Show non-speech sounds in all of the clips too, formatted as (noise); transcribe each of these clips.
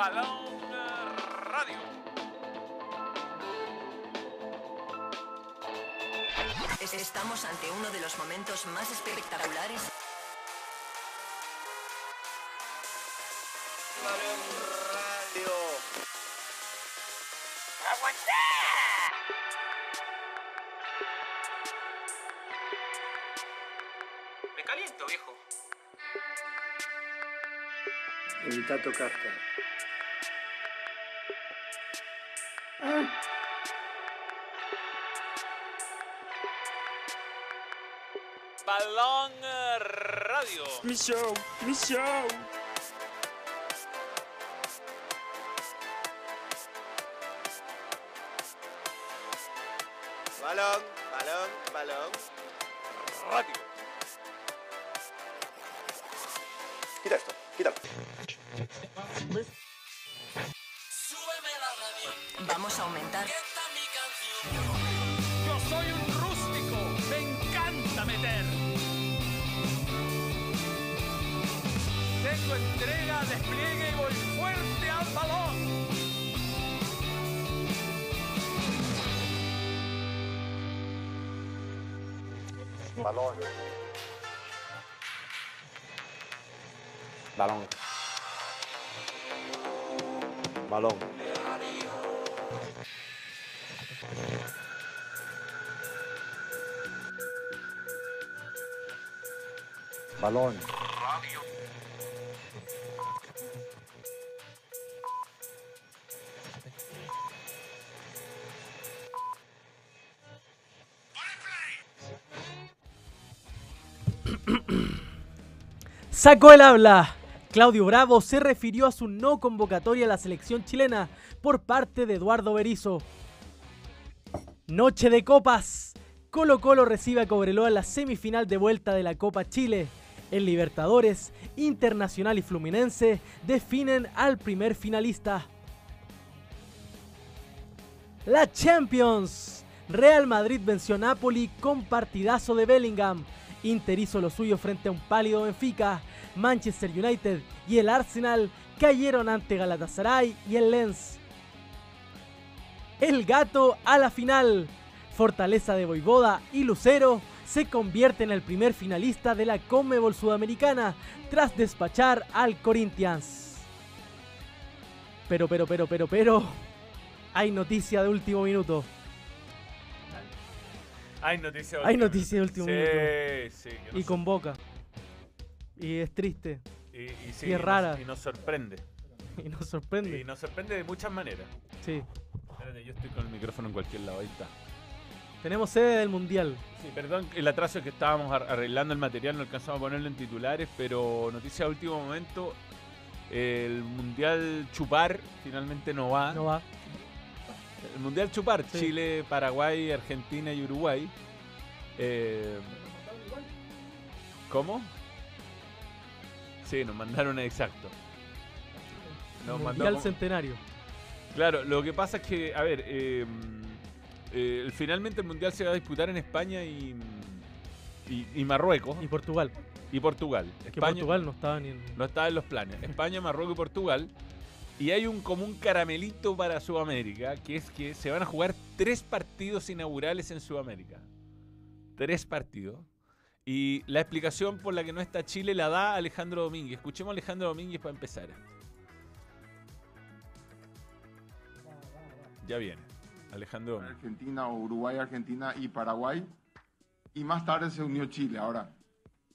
Balón Radio. Estamos ante uno de los momentos más espectaculares. Balón Radio. Me caliento, viejo. Tocarte. Balón Radio. Mi Sacó el habla. Claudio Bravo se refirió a su no convocatoria a la selección chilena por parte de Eduardo Berizzo. Noche de copas. Colo Colo recibe a Cobreloa en la semifinal de vuelta de la Copa Chile. En Libertadores, Internacional y Fluminense definen al primer finalista. La Champions. Real Madrid venció a Napoli con partidazo de Bellingham. Inter hizo lo suyo frente a un pálido Benfica. Manchester United y el Arsenal cayeron ante Galatasaray y el Lens. El gato a la final. Fortaleza de Voivoda y Lucero se convierte en el primer finalista de la Conmebol Sudamericana tras despachar al Corinthians. Pero, pero, pero, pero, pero. Hay noticia de último minuto. Hay noticia de Hay último noticia de último minuto. minuto. Sí, sí. que Y nos- convoca. Y es triste. y, y sí, y es nos- rara. Y nos sorprende. (laughs) Y nos sorprende. Y nos sorprende de muchas maneras. Sí. Espérate, yo estoy con el micrófono en cualquier lado. Ahí está. Tenemos sede del Mundial. Sí, perdón, el atraso es que estábamos ar- arreglando el material, no alcanzamos a ponerlo en titulares, pero noticia de último momento, el Mundial Chupar finalmente no va. No va. El Mundial Chupar, Sí. Chile, Paraguay, Argentina y Uruguay. Eh, ¿Cómo? Sí, nos mandaron exacto. Nos Mundial mandamos- Centenario. Claro, lo que pasa es que, a ver, eh, eh, finalmente el Mundial se va a disputar en España y, y, y Marruecos Y Portugal. y Portugal. Que España Portugal no estaba ni en. no está en los planes. España, Marruecos y Portugal. Y hay un común caramelito para Sudamérica, que es que se van a jugar tres partidos inaugurales en Sudamérica. Tres partidos. Y la explicación por la que no está Chile la da Alejandro Domínguez. Escuchemos a Alejandro Domínguez para empezar. Ya viene. Alejandro. Argentina Uruguay, Argentina y Paraguay. Y más tarde se unió Chile. Ahora,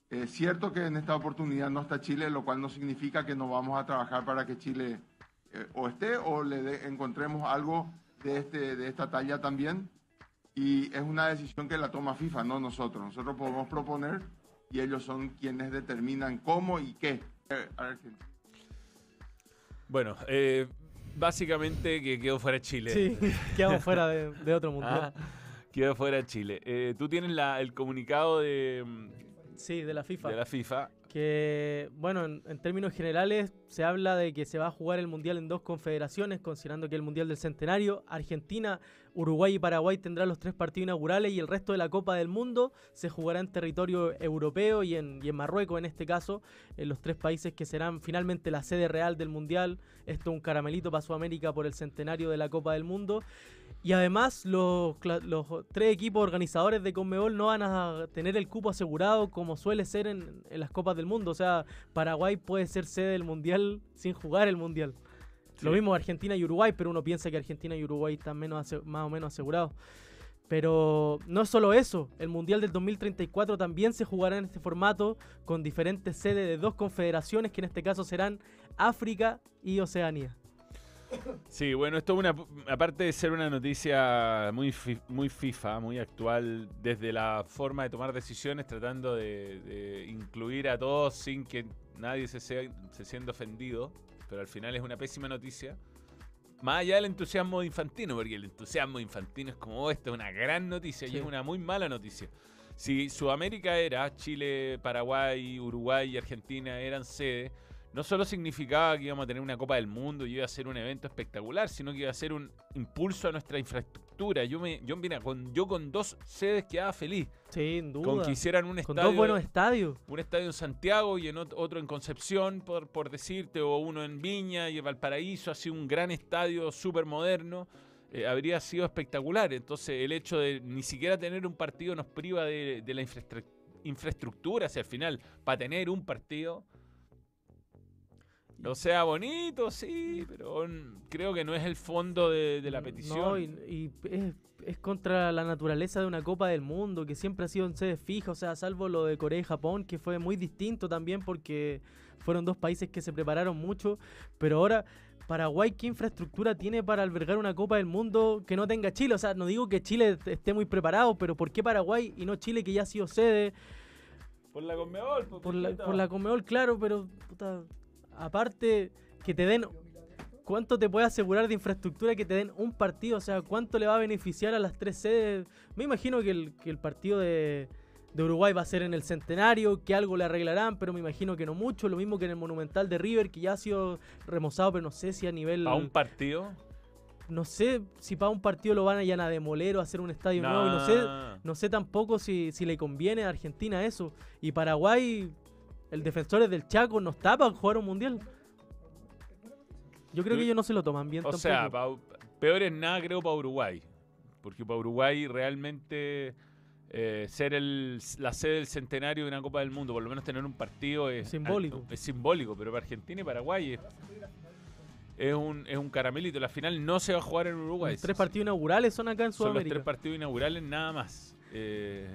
es cierto que en esta oportunidad no está Chile, lo cual no significa que no vamos a trabajar para que Chile eh, o esté o le dé- encontremos algo de, este, de esta talla también. Y es una decisión que la toma FIFA, no nosotros. Nosotros podemos proponer y ellos son quienes determinan cómo y qué. Eh, Argentina. Bueno, eh, básicamente que quedó fuera Chile. Sí, (laughs) quedamos fuera de, de otro Ah, mundial. quedó fuera Chile. Eh, Tú tienes la- el comunicado de, Sí, de la FIFA. de la FIFA. Que, bueno, en, en términos generales se habla de que se va a jugar el Mundial en dos confederaciones, considerando que el Mundial del Centenario, Argentina, Uruguay y Paraguay tendrán los tres partidos inaugurales y el resto de la Copa del Mundo se jugará en territorio europeo y en, y en Marruecos en este caso, en los tres países que serán finalmente la sede real del Mundial. Esto un caramelito para Sudamérica por el centenario de la Copa del Mundo. Y además los, tres equipos organizadores de Conmebol no van a tener el cupo asegurado como suele ser en, en las Copas del Mundo. O sea, Paraguay puede ser sede del Mundial sin jugar el Mundial. Lo mismo Argentina y Uruguay, pero uno piensa que Argentina y Uruguay están menos más o menos asegurados. Pero no es solo eso, el Mundial del 2034 también se jugará en este formato con diferentes sedes de dos confederaciones que en este caso serán África y Oceanía. Sí, bueno, esto es una, aparte de ser una noticia muy, fi- muy FIFA, muy actual, desde la forma de tomar decisiones, tratando de, de incluir a todos sin que nadie se, sea, se sienta ofendido, pero al final es una pésima noticia. Más allá del entusiasmo infantino, porque el entusiasmo infantino es como, "Oh, esta es una gran noticia Sí. y es una muy mala noticia. Si Sudamérica era, Chile, Paraguay, Uruguay y Argentina eran sede, no solo significaba que íbamos a tener una Copa del Mundo y iba a ser un evento espectacular, sino que iba a ser un impulso a nuestra infraestructura. Yo, me, yo, mira, con, yo con dos sedes quedaba feliz. Sin duda. Con que hicieran un Con estadio, dos buenos estadios. un estadio en Santiago y en ot- otro en Concepción, por, por decirte, o uno en Viña y en Valparaíso, así un gran estadio súper moderno. eh, habría sido espectacular. Entonces, el hecho de ni siquiera tener un partido nos priva de, de la infraestru- infraestructura hacia el final. Para tener un partido, o sea, bonito, sí, pero creo que no es el fondo de, de la petición. No, y, y es, es contra la naturaleza de una Copa del Mundo, que siempre ha sido en sede fija, o sea, salvo lo de Corea y Japón, que fue muy distinto también porque fueron dos países que se prepararon mucho, pero ahora Paraguay, ¿qué infraestructura tiene para albergar una Copa del Mundo que no tenga Chile? O sea, no digo que Chile esté muy preparado, pero ¿por qué Paraguay y no Chile que ya ha sido sede? Por la Conmebol, pues, Por la, por la Conmebol, claro, pero puta, aparte que te den ¿Cuánto te puede asegurar de infraestructura que te den un partido? O sea, ¿cuánto le va a beneficiar a las tres sedes? Me imagino que el, que el partido de, de Uruguay va a ser en el centenario, que algo le arreglarán, pero me imagino que no mucho. Lo mismo que en el Monumental de River, que ya ha sido remozado, pero no sé si a nivel... ¿A un partido? No sé si para un partido lo van a, ya a demoler o hacer un estadio nuevo. y no sé, no sé tampoco si, si le conviene a Argentina eso. Y Paraguay, el defensor del Chaco, no está para jugar un mundial. Yo creo que ellos no se lo toman bien O tampoco. sea, pa- peor es nada creo para Uruguay. Porque para Uruguay realmente eh, ser el, la sede del centenario de una Copa del Mundo, por lo menos tener un partido es Simbólico. Es simbólico, pero para Argentina y Paraguay es, es un, es un caramelito. La final no se va a jugar en Uruguay. Los tres partidos inaugurales son acá en Son los Sudamérica. tres partidos inaugurales nada más. Eh,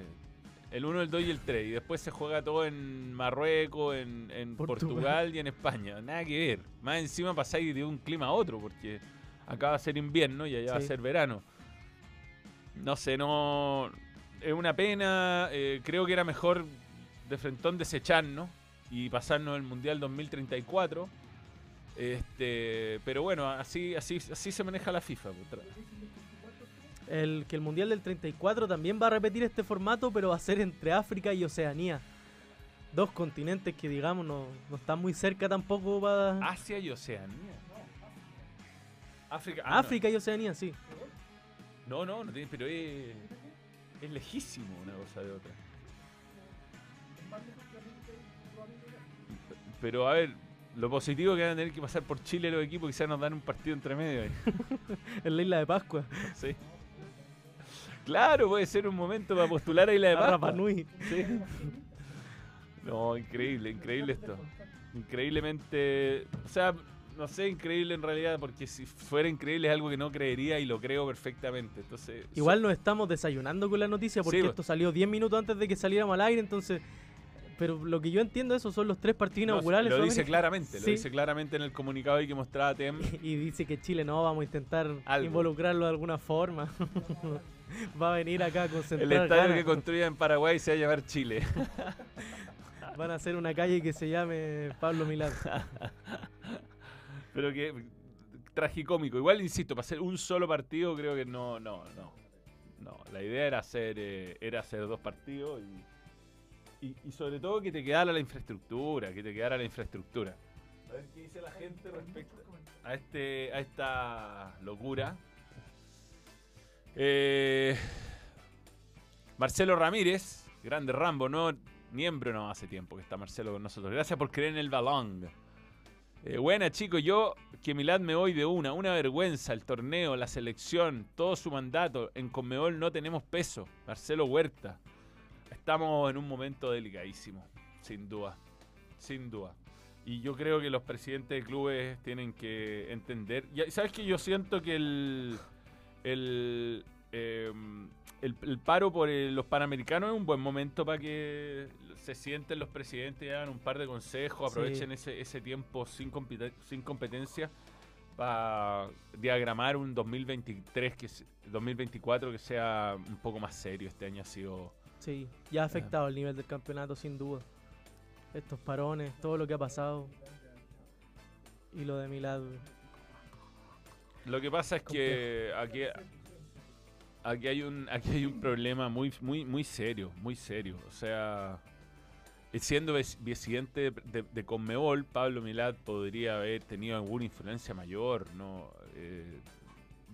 el 1, el 2 y el 3. Y después se juega todo en Marruecos, en, en Portugal. Portugal. y en España. Nada que ver. Más encima pasáis de un clima a otro, porque acá va a ser invierno y allá va a ser verano. No sé, no. Es una pena. eh, creo que era mejor de frentón desecharnos y pasarnos el Mundial 2034. Este, pero bueno, así, así, así se maneja la FIFA. El, que el Mundial del 34 también va a repetir este formato, pero va a ser entre África y Oceanía. Dos continentes que, digamos, no, no están muy cerca tampoco para... Asia y Oceanía. África. ah, no. África y Oceanía, sí. No, no, no tiene, pero es, es lejísimo una cosa de otra. Pero a ver, lo positivo que van a tener que pasar por Chile los equipos quizás nos dan un partido entre medio ahí. (laughs) En la isla de Pascua. Sí. Claro, puede ser un momento para postular a Isla de Pascua. Rapa Nui. Sí. No, increíble, increíble esto. Increíblemente. O sea, no sé, increíble en realidad, porque si fuera increíble es algo que no creería y lo creo perfectamente. Entonces. Igual nos estamos desayunando con la noticia porque Sí, pues. esto salió 10 minutos antes de que saliéramos al aire, entonces... Pero lo que yo entiendo, esos son los tres partidos No, inaugurales. lo dice claramente, lo Sí. dice claramente en el comunicado ahí que mostraba TEM. (laughs) Y dice que Chile no, vamos a intentar Algo. involucrarlo de alguna forma. (laughs) Va a venir acá a El concentrar estadio ganas. que construya en Paraguay se va a llamar Chile. (laughs) Van a hacer una calle que se llame Pablo Milán. (laughs) Pero que tragicómico. Igual insisto, para hacer un solo partido creo que no, no, no. No, la idea era hacer, eh, era hacer dos partidos y Y, y sobre todo que te quedara la infraestructura, que te quedara la infraestructura. A ver qué dice la gente respecto a, este, a esta locura. Eh, Marcelo Ramírez, grande Rambo, no miembro no hace tiempo que está Marcelo con nosotros. Gracias por creer en el balón. Eh, buena chicos, yo que Milad me voy de una, una vergüenza, el torneo, la selección, todo su mandato. En Conmebol no tenemos peso. Marcelo Huerta. Estamos en un momento delicadísimo, sin duda, sin duda. Y yo creo que los presidentes de clubes tienen que entender. Y sabes que yo siento que el, el, eh, el, el paro por el- los panamericanos es un buen momento para que se sienten los presidentes y hagan un par de consejos, Sí. aprovechen ese, ese tiempo sin, sin competencia para diagramar un 2023 que se- 2024 que sea un poco más serio. Este año ha sido Sí, ya ha afectado el nivel del campeonato sin duda. Estos parones, todo lo que ha pasado. Y lo de Milad. Lo que pasa es que aquí, aquí hay un aquí hay un problema muy muy muy serio, muy serio. O sea, siendo presidente de, Conmebol, Pablo Milad podría haber tenido alguna influencia mayor, no. Eh,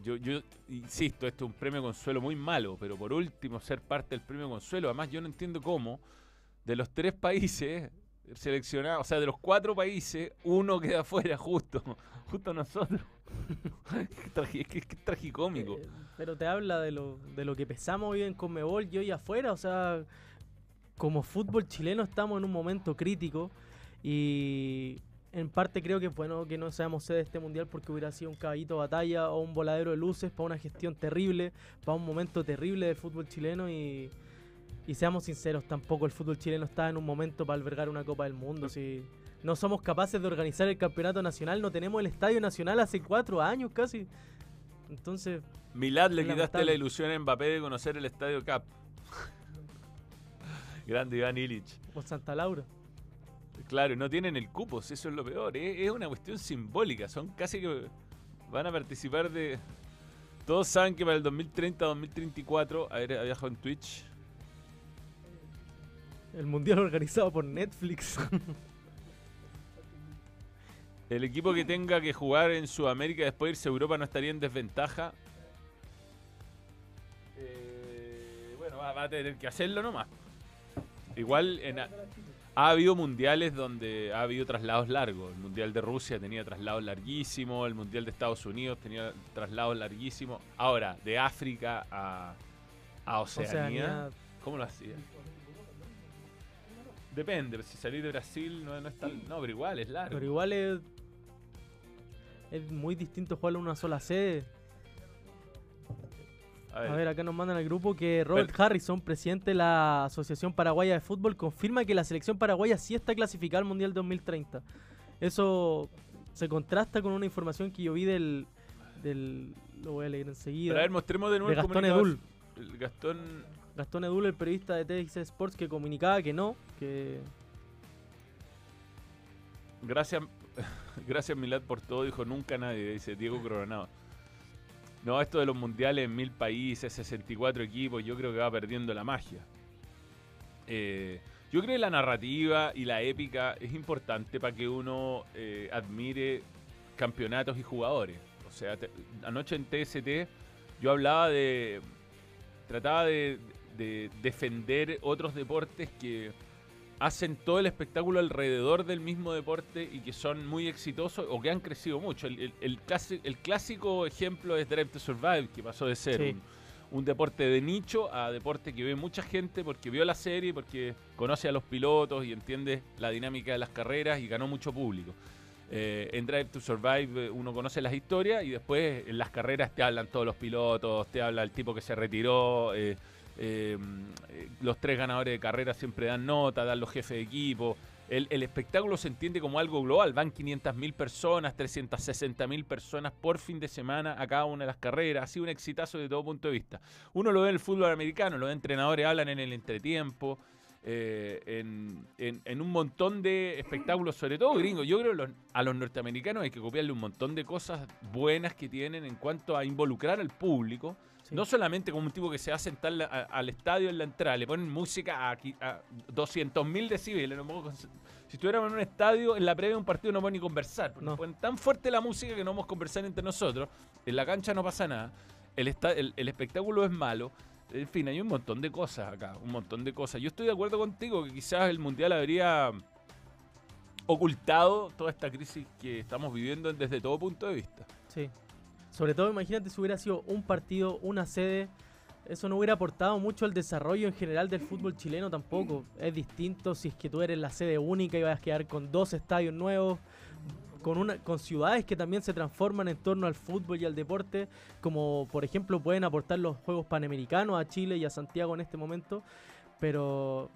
yo, yo insisto, esto es un premio consuelo muy malo, pero por último ser parte del premio consuelo. Además, yo no entiendo cómo de los tres países seleccionados, o sea, de los cuatro países, uno (laughs) queda fuera justo, justo nosotros. Qué (laughs) tragi- que es tragicómico. Eh, pero te habla de lo, de lo que pesamos hoy en Conmebol y hoy afuera. O sea, como fútbol chileno estamos en un momento crítico. Y en parte creo que bueno que no seamos sede de este mundial porque hubiera sido un caballito de batalla o un voladero de luces para una gestión terrible, para un momento terrible del fútbol chileno. Y, y seamos sinceros, tampoco el fútbol chileno está en un momento para albergar una Copa del Mundo. Si no somos capaces de organizar el campeonato nacional, no tenemos el Estadio Nacional hace cuatro años casi. Entonces, Milad le quitaste la ilusión a Mbappé de conocer el Estadio Cap. (laughs) Grande Iván Illich. por Santa Laura. Claro, no tienen el cupo, eso es lo peor. Es, es una cuestión simbólica. Son casi que van a participar de. Todos saben que para el 2030-2034. A ver, dejado en Twitch. El mundial organizado por Netflix. (laughs) El equipo que tenga que jugar en Sudamérica después irse a Europa no estaría en desventaja. Eh, bueno, va, va a tener que hacerlo nomás. Igual en ha habido mundiales donde ha habido traslados largos. El mundial de Rusia tenía traslados larguísimos, el mundial de Estados Unidos tenía traslados larguísimos. Ahora, de África a, a Oceanía, Oceanía. ¿cómo lo hacía? Depende, si salís de Brasil no, no es tan... No, pero igual es largo. Pero igual es, es muy distinto jugarlo en una sola sede. A ver, A ver, acá nos mandan al grupo que Robert Harrison, presidente de la Asociación Paraguaya de Fútbol, confirma que la selección paraguaya sí está clasificada al Mundial 2030. Eso se contrasta con una información que yo vi del... del lo voy a leer enseguida. Pero a ver, mostremos de nuevo de el Gastón. Edul. El Gastón. Gastón Edul, el periodista de TX Sports, que comunicaba que no, que Gracias, (laughs) gracias Milad por todo, dijo nunca nadie, dice Diego Coronado. No, esto de los mundiales en mil países, 64 equipos, yo creo que va perdiendo la magia. Eh, yo creo que la narrativa y la épica es importante para que uno eh, admire campeonatos y jugadores. O sea, anoche en TST yo hablaba de. Trataba de defender otros deportes que hacen todo el espectáculo alrededor del mismo deporte y que son muy exitosos o que han crecido mucho. El, el- el clasi- el clásico ejemplo es Drive to Survive, que pasó de ser Sí. un, un deporte de nicho a deporte que ve mucha gente porque vio la serie, porque conoce a los pilotos y entiende la dinámica de las carreras y ganó mucho público. Eh, en Drive to Survive eh, uno conoce las historias y después en las carreras te hablan todos los pilotos, te habla el tipo que se retiró, eh, eh, los tres ganadores de carrera siempre dan nota, dan los jefes de equipo. El, espectáculo se entiende como algo global, van 500.000 personas, 360.000 personas por fin de semana a cada una de las carreras, ha sido un exitazo de todo punto de vista. Uno lo ve en el fútbol americano, los entrenadores hablan en el entretiempo, eh, en, un montón de espectáculos, sobre todo gringos. Yo creo que a los norteamericanos hay que copiarle un montón de cosas buenas que tienen en cuanto a involucrar al público. Sí. No solamente como un tipo que se va a sentar la- a- al estadio en la entrada, le ponen música a, a 200.000 decibeles. no puedo si estuviéramos en un estadio, en la previa de un partido no podemos ni conversar. porque No. ponen tan fuerte la música que no vamos a conversar entre nosotros. En la cancha no pasa nada. El, esta- el, el espectáculo es malo. En fin, hay un montón de cosas acá, un montón de cosas. Yo estoy de acuerdo contigo que quizás el Mundial habría ocultado toda esta crisis que estamos viviendo desde todo punto de vista. Sí. Sobre todo, imagínate si hubiera sido un partido, una sede. Eso no hubiera aportado mucho al desarrollo en general del fútbol chileno tampoco. Es distinto si es que tú eres la sede única y vas a quedar con dos estadios nuevos, con, una, con ciudades que también se transforman en torno al fútbol y al deporte, como por ejemplo pueden aportar los Juegos Panamericanos a Chile y a Santiago en este momento. Pero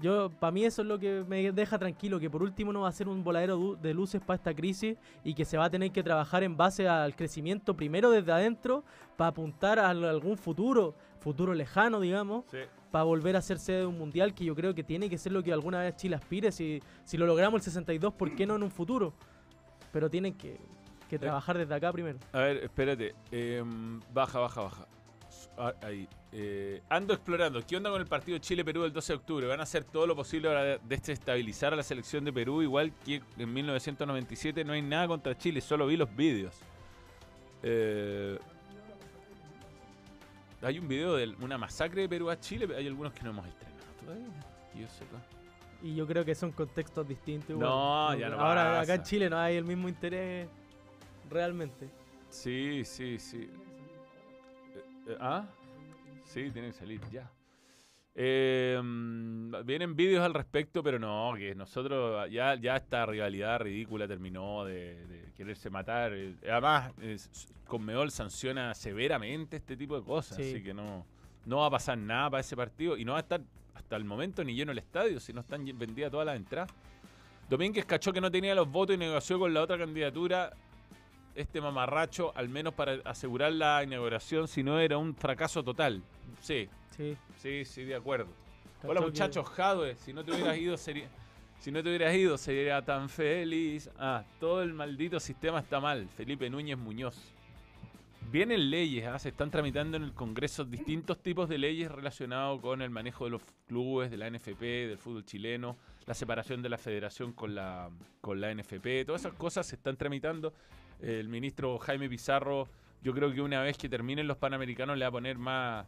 yo, para mí eso es lo que me deja tranquilo, que por último no va a ser un voladero de luces para esta crisis y que se va a tener que trabajar en base al crecimiento primero desde adentro para apuntar a algún futuro, futuro lejano, digamos, para volver a ser sede de un mundial que yo creo que tiene que ser lo que alguna vez Chile aspire. Si, si lo logramos el 62, ¿por qué no en un futuro? Pero tienen que, que trabajar desde acá primero. A ver, espérate. em, baja, baja, baja. Ah, Ahí. Eh, ando explorando. ¿Qué onda con el partido Chile-Perú del 12 de octubre? ¿Van a hacer todo lo posible para desestabilizar a la selección de Perú? Igual que en 1997 no hay nada contra Chile, solo vi los vídeos. Eh, hay un video de una masacre de Perú a Chile, hay algunos que no hemos estrenado todavía. yo sepa. Y yo creo que son contextos distintos. igual. No, ya no Ahora acá en. Chile no hay el mismo interés realmente. Sí, sí, sí. Eh, ¿Ah? Sí, tiene que salir ya. Eh, vienen vídeos al respecto, pero no, que nosotros ya, ya esta rivalidad ridícula terminó de, de quererse matar. Eh, Además, Conmebol sanciona severamente este tipo de cosas, Sí. así que no, no va a pasar nada para ese partido y no va a estar hasta el momento ni lleno el estadio, si no están vendidas todas las entradas. Domínguez cachó que no tenía los votos y negoció con la otra candidatura este mamarracho, al menos para asegurar la inauguración, si no era un fracaso total. Sí, Sí. sí, sí, de acuerdo. Hola que- muchachos, Jadwe, si no te hubieras ido sería... Si no te hubieras ido sería tan feliz. Ah, todo el maldito sistema está mal. Felipe Núñez Muñoz. Vienen leyes, ah, se están tramitando en el Congreso distintos tipos de leyes relacionados con el manejo de los clubes, de la NFP, del fútbol chileno, la separación de la federación con la, con la NFP, todas esas cosas se están tramitando. El ministro Jaime Pizarro, yo creo que una vez que terminen los Panamericanos le va a poner más,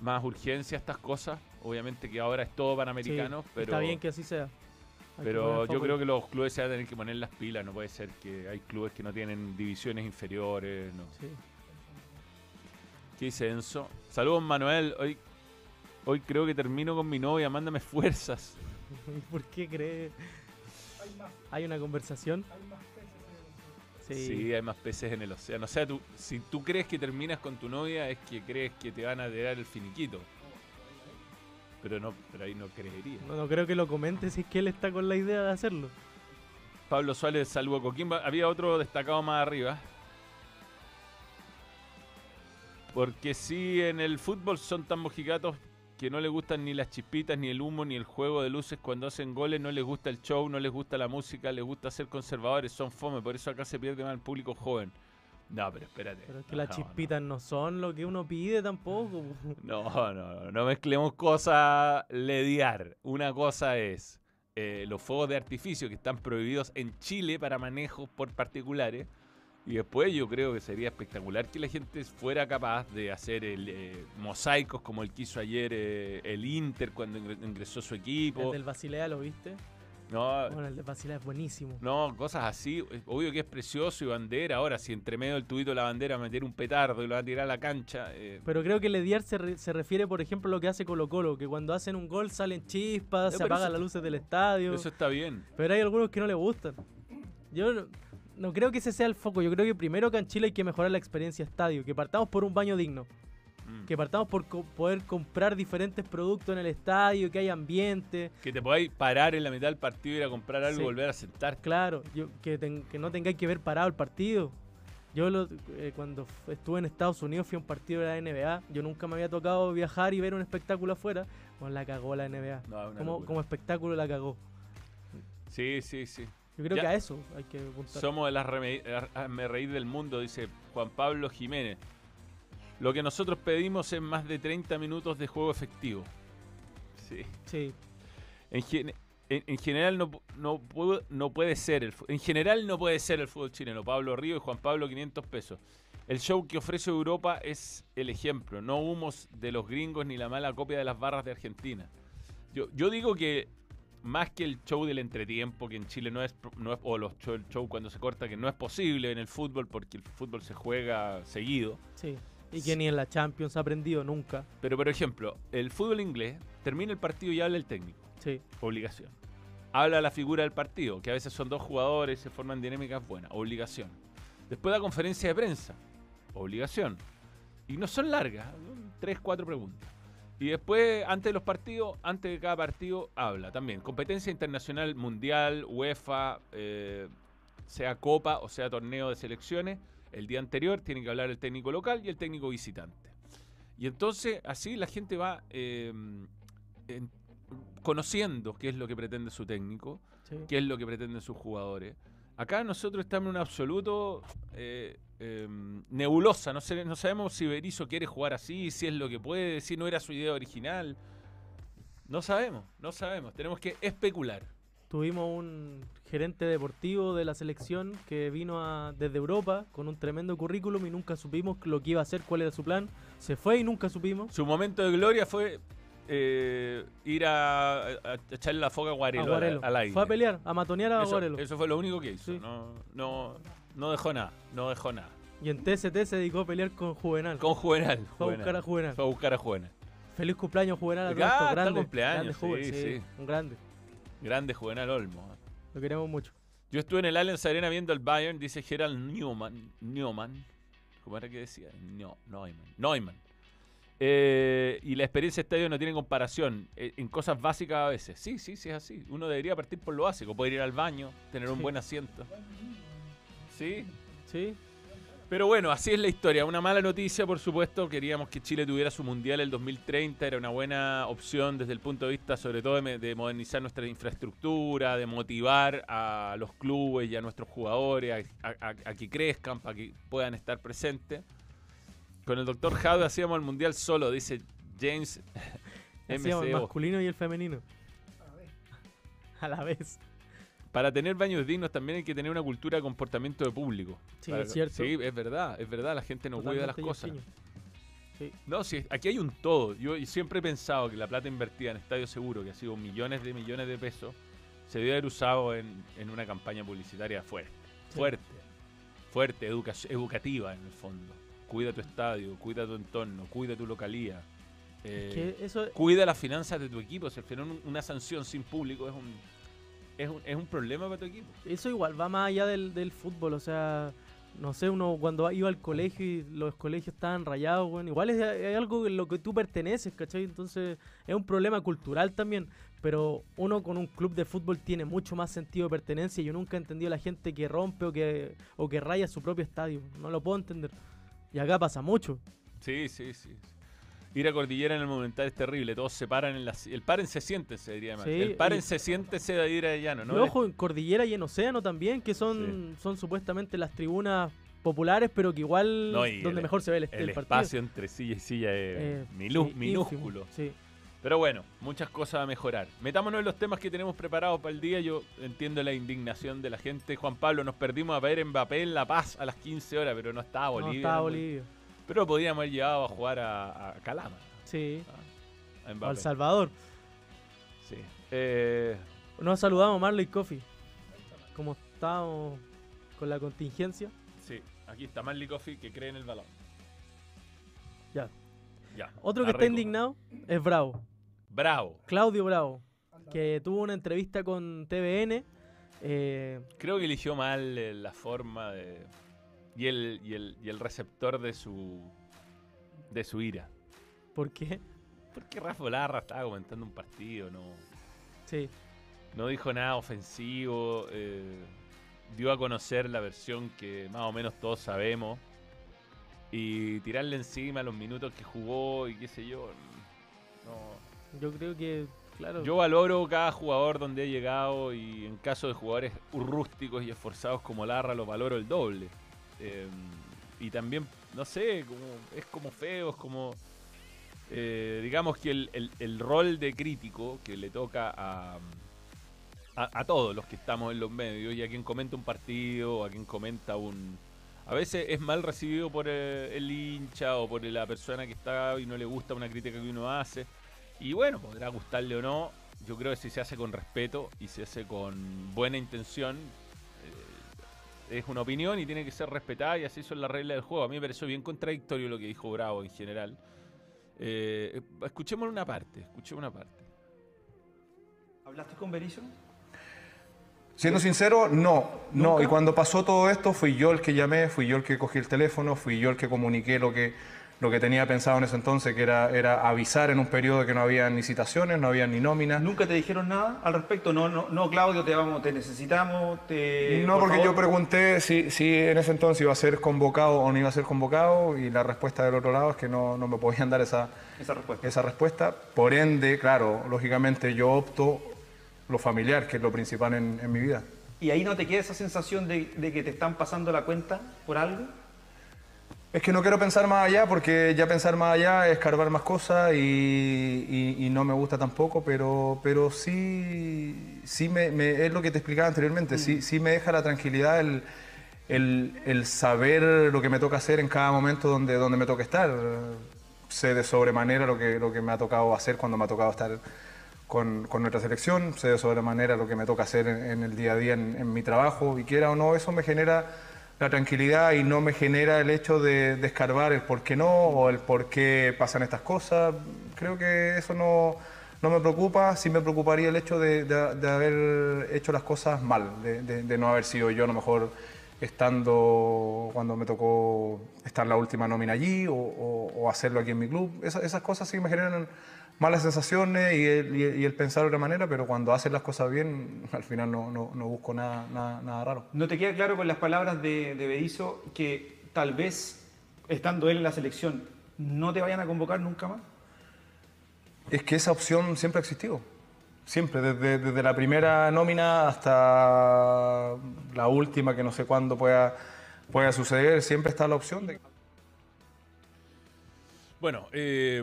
más urgencia a estas cosas. Obviamente que ahora es todo Panamericano, Sí, pero... Está bien que así sea. Hay Pero yo creo que los clubes se van a tener que poner las pilas. No puede ser que hay clubes que no tienen divisiones inferiores. No. Sí. ¿Qué dice Enzo? Saludos, Manuel. Hoy, hoy creo que termino con mi novia. Mándame fuerzas. (laughs) ¿Por qué crees? Hay una conversación. Sí. Sí. hay más peces en el océano. O sea, tú, si tú crees que terminas con tu novia, es que crees que te van a tirar el finiquito. Pero no, pero ahí no creería. No, no creo que lo comente si es que él está con la idea de hacerlo. Pablo Suárez, saludo a Coquimba. Había otro destacado más arriba. Porque si en el fútbol son tan mojigatos que no les gustan ni las chispitas, ni el humo, ni el juego de luces cuando hacen goles, no les gusta el show, no les gusta la música, les gusta ser conservadores, son fome, por eso acá se pierde más el público joven. No, pero espérate. Pero es que las No, chispitas no son lo que uno pide tampoco. (laughs) No, no, no, no mezclemos cosas lediar. Una cosa es eh, los fuegos de artificio que están prohibidos en Chile para manejos por particulares. Y después yo creo que sería espectacular que la gente fuera capaz de hacer el, eh, mosaicos como el que hizo ayer eh, el Inter cuando ingre- ingresó su El equipo. del Basilea, ¿lo viste? No, Bueno, el de Basilea es buenísimo. no, cosas así. Es Obvio que es precioso y bandera. Ahora, si entre medio del tubito de la bandera meter un petardo y lo va a tirar a la cancha. eh, Pero creo que Lediar se, re- se refiere, por ejemplo, a lo que hace Colo Colo, que cuando hacen un gol salen chispas, No, se apagan las luces del estadio. eso está bien. Pero hay algunos que no le gustan. Yo no, creo que ese sea el foco. Yo creo que primero que en Chile hay que mejorar la experiencia estadio. Que partamos por un baño digno. Mm. Que partamos por co- poder comprar diferentes productos en el estadio, que haya ambiente. Que te podáis parar en la mitad del partido, ir a comprar algo Sí. y volver a sentar. Claro, yo, que, ten- que no tengáis que ver parado el partido. Yo lo- eh, cuando estuve en Estados Unidos fui a un partido de la NBA. Yo nunca me había tocado viajar y ver un espectáculo afuera. Bueno, la cagó la NBA. No, como espectáculo la cagó. Sí, sí, sí. Yo creo Ya. que a eso hay que apuntar. Somos reme- hazme reír del mundo, dice Juan Pablo Jiménez. Lo que nosotros pedimos es más de 30 minutos de juego efectivo. Sí. Sí, En, gen- en- en general no, no, no puede ser el en general no puede ser el fútbol chileno. Pablo Río y Juan Pablo 500 pesos. El show que ofrece Europa es el ejemplo, no humos de los gringos ni la mala copia de las barras de Argentina. Yo, yo digo que más que el show del entretiempo, que en Chile no es, no es o los show, el show cuando se corta, que no es posible en el fútbol porque el fútbol se juega seguido. sí. Y que ni en la Champions ha aprendido nunca. Pero por ejemplo, el fútbol inglés termina el partido y habla el técnico. Sí, Obligación. Habla la figura del partido, que a veces son dos jugadores, se forman dinámicas buenas. Obligación. Después da conferencia de prensa. Obligación. Y no son largas, tres, cuatro preguntas. Y después, antes de los partidos, antes de cada partido, habla también. Competencia internacional, mundial, UEFA, eh, sea copa o sea torneo de selecciones. El día anterior tiene que hablar el técnico local y el técnico visitante. Y entonces, así la gente va eh, en- conociendo qué es lo que pretende su técnico, sí. qué es lo que pretenden sus jugadores. Acá nosotros estamos en un absoluto eh, eh, nebulosa. No, sé- no sabemos si Berizzo quiere jugar así, si es lo que puede, si no era su idea original. No sabemos, no sabemos. Tenemos que especular. Tuvimos un gerente deportivo de la selección que vino a- desde Europa con un tremendo currículum y nunca supimos lo que iba a hacer, cuál era su plan. Se fue y nunca supimos. Su momento de gloria fue eh, ir a, a echarle la foca a Guarelo, A Guarelo. al, al aire. Fue a pelear, a matonear a Eso, Guarelo. eso fue lo único que hizo. Sí. No, no, no dejó nada, no dejó nada. Y en TST se dedicó a pelear con Juvenal. Con Juvenal. Fue a buscar a Juvenal. Fue a buscar a Juvenal. Feliz cumpleaños Juvenal Ah, grandes. cumpleaños, grandes Juven, sí, sí, sí. Un grande. Grande Juvenal Olmo. Lo queremos mucho. Yo estuve en el Allianz Arena viendo el Bayern, dice Gerald Newman. Newman. ¿Cómo era que decía? No, Neumann. Neumann. Eh, y la experiencia de estadio no tiene comparación eh, en cosas básicas a veces. Sí, sí, sí es así. Uno debería partir por lo básico, poder ir al baño, tener un buen asiento. Sí, Sí, Pero bueno, así es la historia. Una mala noticia, por supuesto. Queríamos que Chile tuviera su mundial el 2030. Era una buena opción desde el punto de vista, sobre todo, de, modernizar nuestra infraestructura, de motivar a los clubes y a nuestros jugadores a, a- a que crezcan, para que puedan estar presentes. Con el doctor Jaude hacíamos el mundial solo, dice James (laughs) hacíamos el MCO. masculino y el femenino. A la vez. Para tener baños dignos también hay que tener una cultura de comportamiento de público. Sí, Para- es cierto. Sí, es verdad, es verdad. La gente no cuida las Totalmente, cosas. Sí, No, sí, aquí hay un todo. Yo siempre he pensado que la plata invertida en Estadio Seguro, que ha sido millones de millones de pesos, se debe haber usado en, en una campaña publicitaria fuerte. Sí. Fuerte. Fuerte, educa- educativa en el fondo. Cuida tu estadio, cuida tu entorno, cuida tu localía. Eh, eso, Cuida las finanzas de tu equipo. Si al final un- una sanción sin público es un, es un, es un problema para tu equipo. eso igual va más allá del, del fútbol. O sea, no sé, uno cuando iba al colegio y los colegios estaban rayados, bueno, igual es, es algo en lo que tú perteneces, ¿cachai? Entonces es un problema cultural también. Pero uno con un club de fútbol tiene mucho más sentido de pertenencia. Yo nunca he entendido a la gente que rompe o que, o que raya su propio estadio. No lo puedo entender. Y acá pasa mucho. Sí, sí, sí. Ir a Cordillera en el Monumental es terrible. Todos se paran en la... El paren se diría más. Sí, el paren y- se de ir a llano, ¿no? y ojo, en Cordillera y en Océano también, que son, son supuestamente las tribunas populares, pero que igual No, donde el- mejor se ve el, El el partido. espacio entre silla y silla es Eh, minúsculo. Sí. Pero bueno, muchas cosas a mejorar. Metámonos en los temas que tenemos preparados para el día. Yo entiendo la indignación de la gente. Juan Pablo, nos perdimos a ver Mbappé en La Paz a las 15 horas, pero no estaba Bolivia. no, estaba. Bolivia. Pero lo podríamos haber llevado a jugar a, a Calama. Sí. A o Mbappé. al Salvador. Sí. Eh, Nos saludamos Marley Coffee. Como estábamos con la contingencia. sí, aquí está Marley Coffee que cree en el balón. Ya. Ya. Otro que está indignado es Bravo. Bravo. Claudio Bravo. Que tuvo una entrevista con TVN. eh, Creo que eligió mal eh, la forma de. Y el, y el, y el receptor de su. de su ira. ¿Por qué? Porque Rafa Larra estaba comentando un partido, no, Sí. no dijo nada ofensivo. eh, dio a conocer la versión que más o menos todos sabemos y tirarle encima los minutos que jugó y qué sé yo. No. Yo creo que, claro. Yo valoro cada jugador donde he llegado y en caso de jugadores rústicos y esforzados como Larra lo valoro el doble. Eh, y también, no sé, como, es como feo, es como... eh, digamos que el, el- el rol de crítico que le toca a, a, todos los que estamos en los medios y a quien comenta un partido, a quien comenta un... A veces es mal recibido por eh, el hincha o por la persona que está y no le gusta una crítica que uno hace. Y bueno, podrá gustarle o no. Yo creo que si se hace con respeto y se hace con buena intención, eh, es una opinión y tiene que ser respetada y así son las reglas del juego. A mí me pareció bien contradictorio lo que dijo Bravo en general. Eh, escuchemos una parte, escuchemos una parte. ¿Hablaste con Berizzo? Siendo sincero, no, no. ¿Nunca? Y cuando pasó todo esto, fui yo el que llamé, fui yo el que cogí el teléfono, fui yo el que comuniqué lo que, lo que tenía pensado en ese entonces, que era, era avisar en un periodo que no había ni citaciones, no había ni nóminas. ¿Nunca te dijeron nada al respecto? No, no, no Claudio, te, vamos, te necesitamos. Te, No, por porque yo pregunté si, si en ese entonces iba a ser convocado o no iba a ser convocado y la respuesta del otro lado es que no, no me podían dar esa, Esa respuesta. esa respuesta. Por ende, claro, lógicamente yo opto lo familiar, que es lo principal en, en mi vida. ¿Y ahí no te queda esa sensación de, de que te están pasando la cuenta por algo? Es que no quiero pensar más allá porque ya pensar más allá es escarbar más cosas y, no me gusta tampoco, pero, pero sí, sí me, es lo que te explicaba anteriormente, sí, sí me deja la tranquilidad el, el- saber lo que me toca hacer en cada momento donde, donde me toca estar. Sé de sobremanera lo que, lo que me ha tocado hacer cuando me ha tocado estar con, con nuestra selección, sé de sobremanera lo que me toca hacer en, el día a día en mi trabajo y quiera o no, eso me genera la tranquilidad y no me genera el hecho de, de escarbar el por qué no o el por qué pasan estas cosas. Creo que eso no, no me preocupa, sí me preocuparía el hecho de, haber hecho las cosas mal, de, no haber sido yo a lo mejor estando cuando me tocó estar la última nómina allí o, hacerlo aquí en mi club. Esa- esas cosas sí me generan malas sensaciones y el, y el- y el pensar de otra manera, pero cuando haces las cosas bien, al final no, no- no busco nada, nada, nada raro. ¿No te queda claro con las palabras de, de Berizzo que tal vez, estando él en la selección, no te vayan a convocar nunca más? Es que esa opción siempre ha existido. Siempre, desde, desde la primera nómina hasta la última, que no sé cuándo pueda, pueda suceder, siempre está la opción de... Bueno, eh,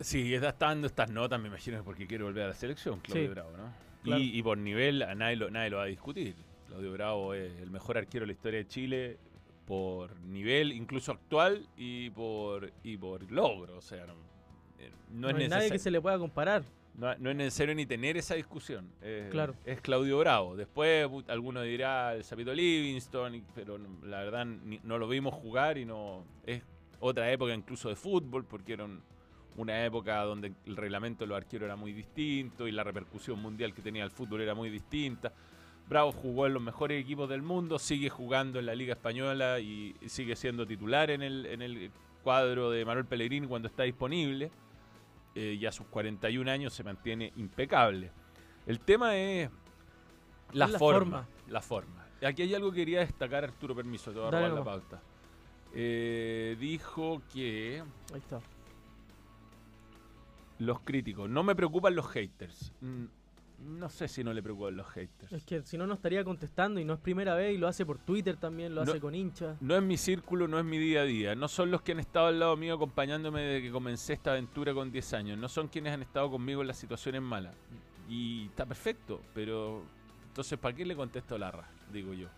sí, está dando estas notas, me imagino, que porque quiere volver a la selección, Claudio Sí, Bravo, ¿no? claro. Y, y por nivel, a nadie, lo, nadie lo va a discutir. Claudio Bravo es el mejor arquero de la historia de Chile por nivel, incluso actual, y por, y por logro. O sea, no, eh, no No, es hay nadie que se le pueda comparar. No, no es necesario ni tener esa discusión. Eh, Claro. Es Claudio Bravo. Después pu- alguno dirá el Sapito Livingston, pero la verdad ni- no lo vimos jugar y no. Es otra época incluso de fútbol, porque era un- una época donde el reglamento de los arqueros era muy distinto y la repercusión mundial que tenía el fútbol era muy distinta. Bravo jugó en los mejores equipos del mundo, sigue jugando en la Liga Española y sigue siendo titular en el, en el cuadro de Manuel Pellegrini cuando está disponible eh, y a sus 41 años se mantiene impecable. El tema es la, forma, forma. La forma. Aquí hay algo que quería destacar, Arturo, permiso, te voy a robar la pauta. Eh, dijo que Ahí está. Los críticos, no me preocupan los haters. Mm, No sé si no le preocupan los haters. Es que si no, no estaría contestando y no es primera vez y lo hace por Twitter también, lo No. hace con hinchas. No es mi círculo, no es mi día a día. No son los que han estado al lado mío acompañándome desde que comencé esta aventura con 10 años. No son quienes han estado conmigo en las situaciones malas. Y está perfecto, pero entonces ¿para qué le contesto a Larra? Digo yo.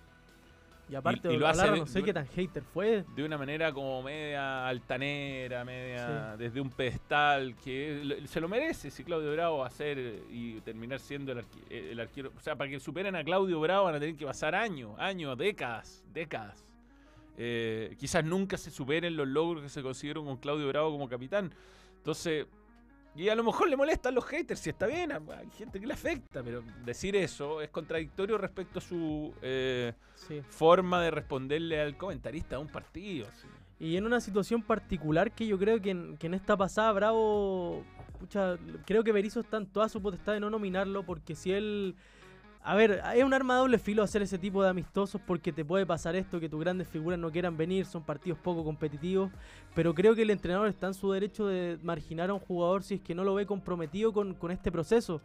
Y aparte, y lo hace Olarra de- no sé qué tan hater fue. De una manera como media altanera, media desde un pedestal, que lo- se lo merece si Claudio Bravo va a ser eh, y terminar siendo el, eh, el arquero. O sea, para que superen a Claudio Bravo van a tener que pasar años, años, décadas, décadas. Eh, quizás nunca se superen los logros que se consiguieron con Claudio Bravo como capitán. Entonces, y a lo mejor le molestan los haters, si está bien, hay gente que le afecta, pero decir eso es contradictorio respecto a su eh, Sí. forma de responderle al comentarista de un partido. sí. Y en una situación particular que yo creo que en, que en esta pasada Bravo, pucha, creo que Berizzo está en toda su potestad de no nominarlo porque si él A ver, es un arma doble filo hacer ese tipo de amistosos porque te puede pasar esto, que tus grandes figuras no quieran venir, son partidos poco competitivos, pero creo que el entrenador está en su derecho de marginar a un jugador si es que no lo ve comprometido con, con este proceso.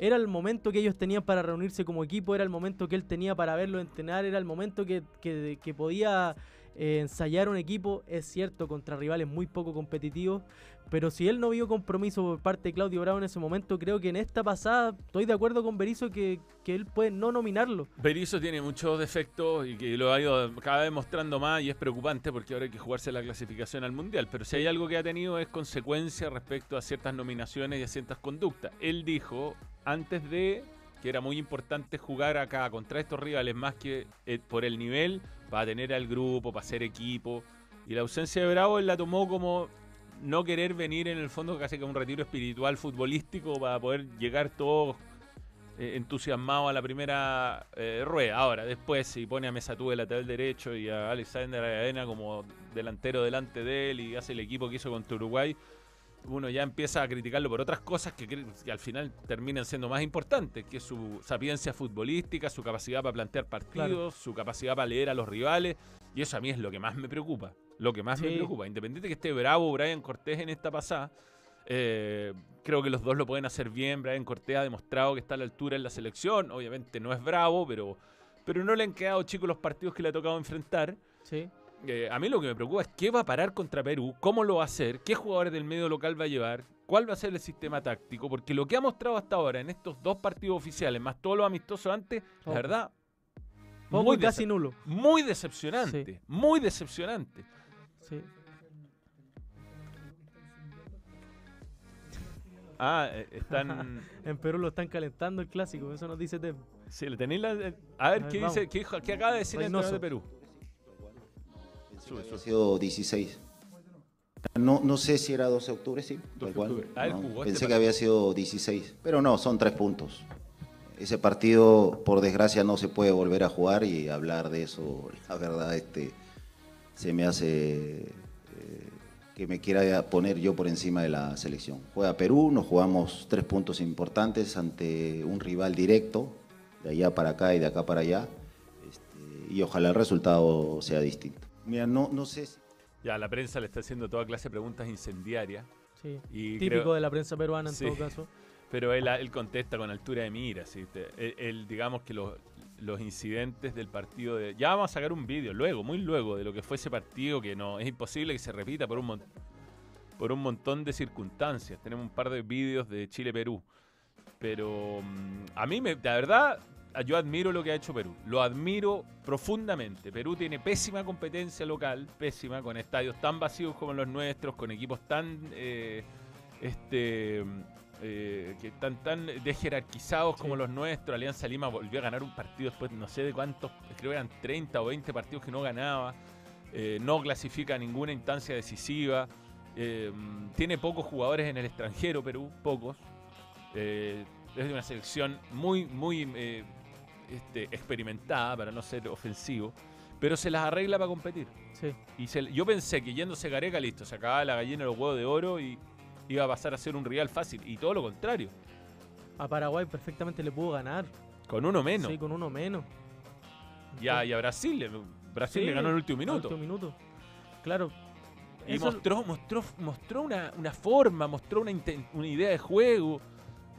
Era el momento que ellos tenían para reunirse como equipo, era el momento que él tenía para verlo entrenar, era el momento que- que podía eh, ensayar un equipo, es cierto, contra rivales muy poco competitivos, pero si él no vio compromiso por parte de Claudio Bravo en ese momento, creo que en esta pasada estoy de acuerdo con Berizzo que, que él puede no nominarlo. Berizzo tiene muchos defectos y que lo ha ido cada vez mostrando más y es preocupante porque ahora hay que jugarse la clasificación al Mundial. Pero si hay algo que ha tenido es consecuencia respecto a ciertas nominaciones y a ciertas conductas. Él dijo antes de que era muy importante jugar acá contra estos rivales más que eh, por el nivel, para tener al grupo, para ser equipo. Y la ausencia de Bravo él la tomó como no querer venir en el fondo casi como un retiro espiritual futbolístico para poder llegar todos eh, entusiasmado a la primera eh, rueda. Ahora, después, si pone a Mesatú de lateral derecho y a Alexander Arena como delantero delante de él y hace el equipo que hizo contra Uruguay, uno ya empieza a criticarlo por otras cosas que, al final terminan siendo más importantes, que es su sapiencia futbolística, su capacidad para plantear partidos, Claro. su capacidad para leer a los rivales. Y eso a mí es lo que más me preocupa. Lo que más me preocupa. Independiente que esté bravo Brian Cortés en esta pasada, eh, creo que los dos lo pueden hacer bien. Brian Cortés ha demostrado que está a la altura en la selección. Obviamente no es bravo, pero, pero no le han quedado chicos los partidos que le ha tocado enfrentar. Sí. Eh, a mí lo que me preocupa es qué va a parar contra Perú, cómo lo va a hacer, qué jugadores del medio local va a llevar, cuál va a ser el sistema táctico, porque lo que ha mostrado hasta ahora en estos dos partidos oficiales, más todos los amistosos antes, la verdad, Poco muy, casi nulo. muy decepcionante, Sí. muy decepcionante. Sí. (laughs) Ah, eh, están... (laughs) En Perú lo están calentando el clásico, eso nos dice Tem. Sí, le tenéis la- eh, A ver, A ver, ¿qué, vamos. dice, qué, acaba de decir el de Perú? Sube, Ha sido 16. No, no sé si era 12 de octubre, sí, tal 12 de cual. octubre. Ah, este Pensé que partido. había sido 16, pero no, son tres puntos. Ese partido, por desgracia, no se puede volver a jugar y hablar de eso, la verdad, este, se me hace eh, que me quiera poner yo por encima de la selección. Juega Perú, nos jugamos tres puntos importantes ante un rival directo, de allá para acá y de acá para allá, este, y ojalá el resultado sea distinto. Mira, no, no sé si... Ya, la prensa le está haciendo toda clase de preguntas incendiarias. Sí. Y Típico creo- de la prensa peruana en Sí. todo caso. Pero él, él contesta con altura de mira. Él, él, digamos que los, los incidentes del partido de. Ya vamos a sacar un vídeo luego, muy luego, de lo que fue ese partido, que no es imposible que se repita por un, mon- por un montón de circunstancias. Tenemos un par de vídeos de Chile-Perú. Pero mm, a mí, me, la verdad, yo admiro lo que ha hecho Perú. Lo admiro profundamente. Perú tiene pésima competencia local, pésima, con estadios tan vacíos como los nuestros, con equipos tan. eh, este. eh, que están tan desjerarquizados como los nuestros. Alianza Lima volvió a ganar un partido después, no sé de cuántos, creo que eran 30 o 20 partidos que no ganaba. Eh, no clasifica a ninguna instancia decisiva. Eh, tiene pocos jugadores en el extranjero, Perú, pocos. Es de una selección muy, muy este, experimentada, para no ser ofensivo, pero se las arregla para competir. Sí. Y se- yo pensé que yéndose Gareca, listo, se acababa la gallina de los huevos de oro y iba a pasar a ser un rival fácil. Y todo lo contrario, A Paraguay perfectamente le pudo ganar. con uno menos. Sí, con uno menos. Y a, y a Brasil, Brasil Sí, le ganó en el último minuto. último minuto. Claro. Y mostró, mostró, mostró una, una forma, mostró una, una idea de juego,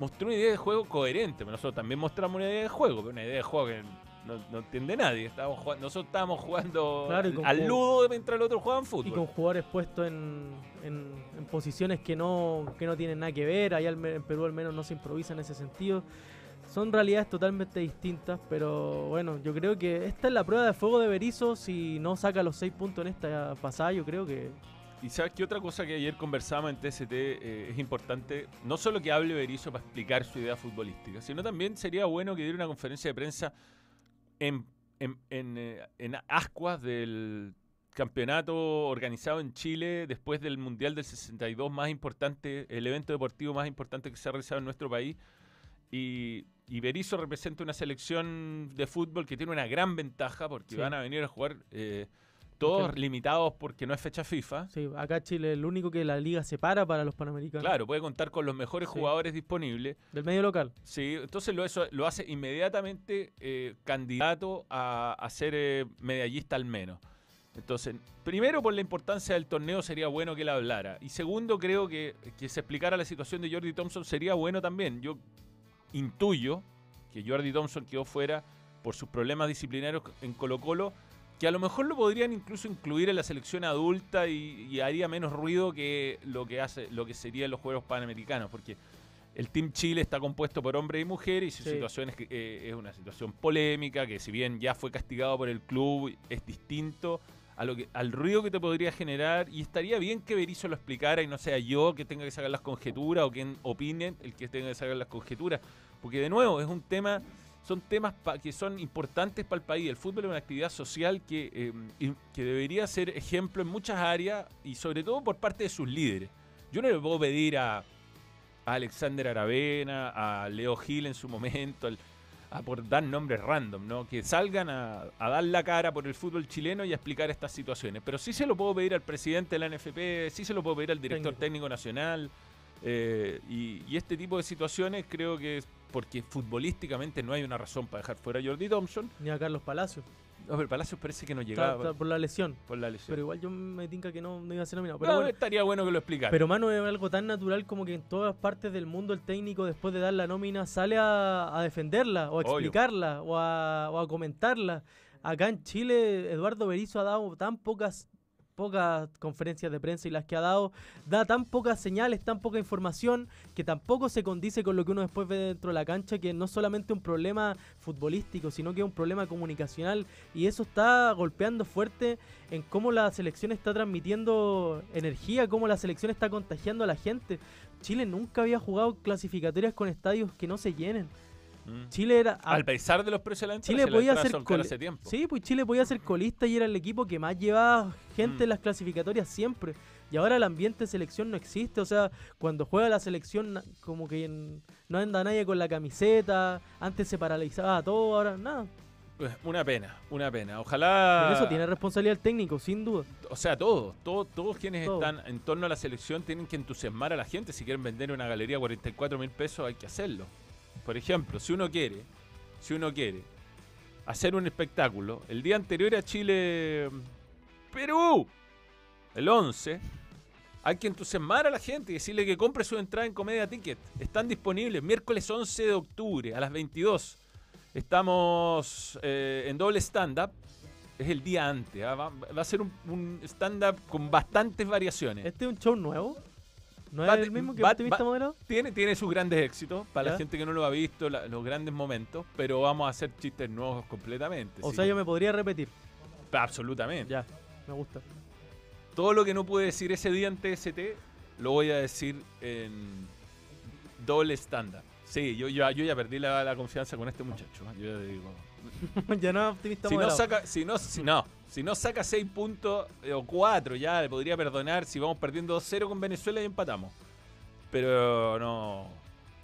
mostró una idea de juego coherente. Pero Nosotros también mostramos una idea de juego, pero una idea de juego que no, no entiende nadie. Estábamos jugando- nosotros estábamos jugando Claro, y al- ludo mientras el otro jugaban Y fútbol. con jugadores puestos en, en- en posiciones que no, que no tienen nada que ver. Allá en Perú al menos no se improvisa en ese sentido. Son realidades totalmente distintas, pero bueno, yo creo que esta es la prueba de fuego de Berizzo. Si no saca los seis puntos en esta pasada, yo creo que Y sabes qué otra cosa que ayer conversábamos en TST eh, es importante, no solo que hable Berizzo para explicar su idea futbolística, sino también sería bueno que diera una conferencia de prensa en, en, en, eh, en ascuas del campeonato organizado en Chile después del Mundial del 62 más importante, el evento deportivo más importante que se ha realizado en nuestro país. Y, y Berizzo representa una selección de fútbol que tiene una gran ventaja porque Sí. van a venir a jugar eh, todos limitados porque no es fecha FIFA. Sí, acá Chile es el único que la liga separa para los panamericanos. Claro, puede contar con los mejores Sí. jugadores disponibles. Del medio local. Sí, entonces lo, eso, lo hace inmediatamente eh, candidato a, a ser eh, medallista al menos. Entonces, primero por la importancia del torneo sería bueno que él hablara. Y segundo, creo que, que se explicara la situación de Jordi Thompson sería bueno también. Yo intuyo que Jordi Thompson quedó fuera por sus problemas disciplinarios en Colo Colo, que a lo mejor lo podrían incluso incluir en la selección adulta y, y haría menos ruido que lo que hace, lo que serían los Juegos Panamericanos, porque el Team Chile está compuesto por hombres y mujeres y su Sí. situación es, eh, es una situación polémica, que si bien ya fue castigado por el club, es distinto a lo que, al ruido que te podría generar y estaría bien que Berizzo lo explicara y no sea yo que tenga que sacar las conjeturas o quien opine el que tenga que sacar las conjeturas, porque de nuevo es un tema, son temas que son importantes para el país. El fútbol es una actividad social que, eh, y- que debería ser ejemplo en muchas áreas y sobre todo por parte de sus líderes. Yo no le puedo pedir a, a Alexander Aravena, a Leo Gil en su momento, al- a por dar nombres random, ¿no? Que salgan a, a dar la cara por el fútbol chileno y a explicar estas situaciones. Pero sí se lo puedo pedir al presidente de la NFP, sí se lo puedo pedir al director Técnico. técnico, nacional. eh, y, y este tipo de situaciones creo que porque futbolísticamente no hay una razón para dejar fuera a Jordi Thompson. Ni a Carlos Palacios. No, pero Palacios parece que no llegaba está por la lesión. por la lesión. Pero igual yo me tinca que no, no iba a ser nominado. Pero No, bueno, estaría bueno que lo explicara. Pero mano, es algo tan natural como que en todas partes del mundo el técnico después de dar la nómina sale a, a defenderla o a explicarla o a, o a comentarla. Acá en Chile Eduardo Berizzo ha dado tan pocas pocas conferencias de prensa y las que ha dado da tan pocas señales, tan poca información que tampoco se condice con lo que uno después ve dentro de la cancha, que no es solamente un problema futbolístico, sino que es un problema comunicacional y eso está golpeando fuerte en cómo la selección está transmitiendo energía, cómo la selección está contagiando a la gente. Chile nunca había jugado clasificatorias con estadios que no se llenen. Mm. Chile era a- Al pesar de los precios de la entrada, Chile podía ser hace tiempo. Sí, pues Chile podía ser colista y era el equipo que más llevaba gente Mm. en las clasificatorias siempre. Y ahora el ambiente de selección no existe. O sea, cuando juega la selección, como que en- no anda nadie con la camiseta. Antes se paralizaba todo, ahora nada. Pues, Una pena, una pena. Ojalá. Por eso tiene responsabilidad el técnico, sin duda. O sea, todos, todos, todos quienes Todos. están en torno a la selección tienen que entusiasmar a la gente. Si quieren vender una galería a 44 mil pesos, hay que hacerlo. Por ejemplo, si uno quiere, si uno quiere hacer un espectáculo, el día anterior a Chile, Perú, el 11, hay que entusiasmar a la gente y decirle que compre su entrada en Comedia Ticket. Están disponibles miércoles 11 de octubre a las 22. Estamos eh, en doble stand-up. Es el día antes. ¿ah? Va, a ser un, un stand-up con bastantes variaciones. ¿Este es un show nuevo? ¿No es el mismo que va- Optimista Moderado? Tiene, tiene sus grandes éxitos para la gente que no lo ha visto, la- los grandes momentos, pero vamos a hacer chistes nuevos completamente. O sí. sea, yo me podría repetir. Absolutamente. Ya, me gusta. Todo lo que no pude decir ese día en TST, lo voy a decir en doble stand-up. Sí, yo, yo, yo ya perdí la, la confianza con este muchacho. ¿eh? Yo ya digo, (laughs) ya no es optimista si no saca, si no, si no, si no saca 6 puntos eh, o 4, ya le podría perdonar si vamos perdiendo 2-0 con Venezuela y empatamos. Pero no,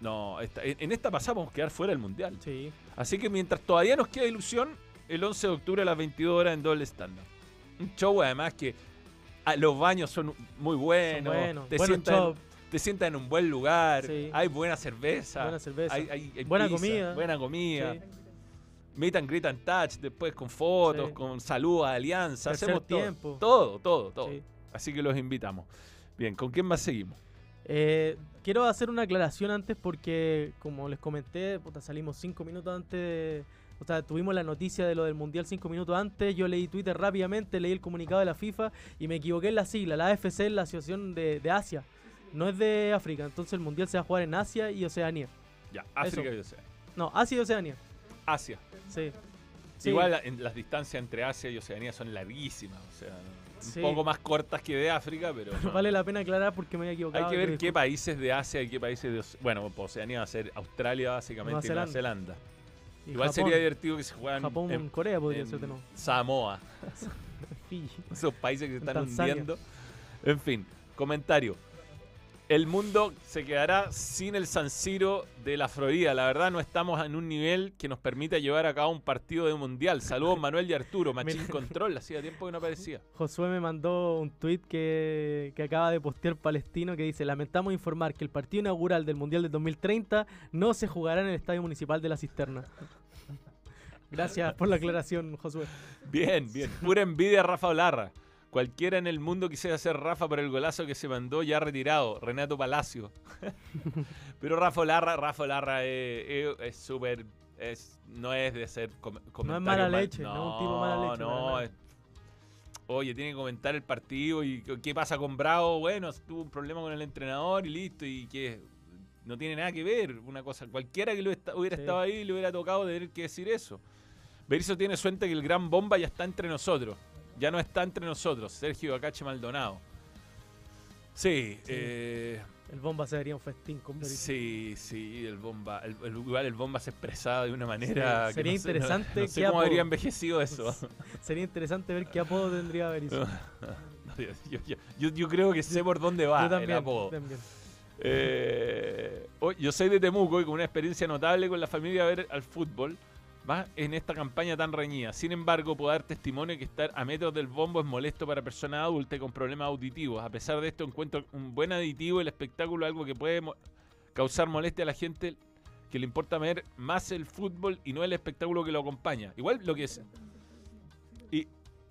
no, esta- en, en esta pasamos a quedar fuera del mundial. Sí. Así que mientras todavía nos queda ilusión, el 11 de octubre a las 22 horas en doble stand Un show además que ah, los baños son muy buenos, Son buenos. te, Buenos sientan, shows. te sientan en un buen lugar, Sí. hay buena cerveza, Buena cerveza. hay- hay- hay Buena pizza, comida. buena comida. Sí. Meet and greet and touch, después con fotos, Sí. con saludos a alianza, Tercer hacemos todo, tiempo. todo, todo, todo. Sí. Así que los invitamos. Bien, ¿con quién más seguimos? Eh, quiero hacer una aclaración antes porque, como les comenté, puta, salimos cinco minutos antes. O sea, tuvimos la noticia de lo del Mundial cinco minutos antes. Yo leí Twitter rápidamente, leí el comunicado de la FIFA y me equivoqué en la sigla. La AFC es la Asociación de, de Asia, no es de África. Entonces el Mundial se va a jugar en Asia y Oceanía. Ya, África Eso. y Oceanía. No, Asia y Oceanía. Asia. Sí. Sí. Igual en- las distancias entre Asia y Oceanía son larguísimas, o sea, un poco más cortas que de África, pero no. Vale la pena aclarar porque me había equivocado. hay que ver qué países de Asia y qué países de Bueno, pues Oceanía va a ser Australia básicamente Nueva y Nueva Zelanda. Y Igual Japón. sería divertido que se juegan Japón en, Corea podría en ser de nuevo. Samoa, (laughs) Fiji. (laughs) esos países que se están hundiendo. En fin, comentario. El mundo se quedará sin el San Siro de la Florida. La verdad no estamos en un nivel que nos permita llevar a cabo un partido de mundial. Saludos (laughs) Manuel y Arturo, Machín Mira. Control, hacía tiempo que no aparecía. Josué me mandó un tweet que, que acaba de postear Palestino que dice, lamentamos informar que el partido inaugural del Mundial del 2030 no se jugará en el Estadio Municipal de La Cisterna. Gracias por la aclaración, Josué. Bien, bien. Pura envidia a Rafa Olarra. Cualquiera en el mundo quisiera ser Rafa por el golazo que se mandó ya retirado, Renato Palacio. (laughs) Pero Rafa Olarra, Rafa Olarra es es- es súper... Es, no es de ser com- comentario mala mal- leche, no es un tipo mala leche, No, es- Oye, tiene que comentar el partido y qué- pasa con Bravo. Bueno, tuvo un problema con el entrenador y listo. Y que no tiene nada que ver. Una cosa, cualquiera que lo hubiera Sí. estado ahí le hubiera tocado tener que decir eso. Berizzo tiene suerte que el gran bomba ya está entre nosotros. Ya no está entre nosotros. Sergio Acache Maldonado. Sí, eh, El bomba se daría un festín con Berizzo. sí, sí, el bomba. El, el- igual el bomba se expresaba de una manera. Sí, que sería no sé- no- interesante No, sé qué cómo apodo- habría envejecido eso. (laughs) Sería interesante ver qué apodo tendría Berizzo. (laughs) yo, yo- yo- yo creo que sé por dónde va también, el apodo. también. Eh, yo soy de Temuco y con una experiencia notable con la familia a ver al fútbol, más en esta campaña tan reñida. Sin embargo, puedo dar testimonio que estar a metros del bombo es molesto para personas adultas con problemas auditivos. A pesar de esto, encuentro un buen aditivo el espectáculo, algo que puede mo- causar molestia a la gente que le importa ver más el fútbol y no el espectáculo que lo acompaña. Igual lo que es. Y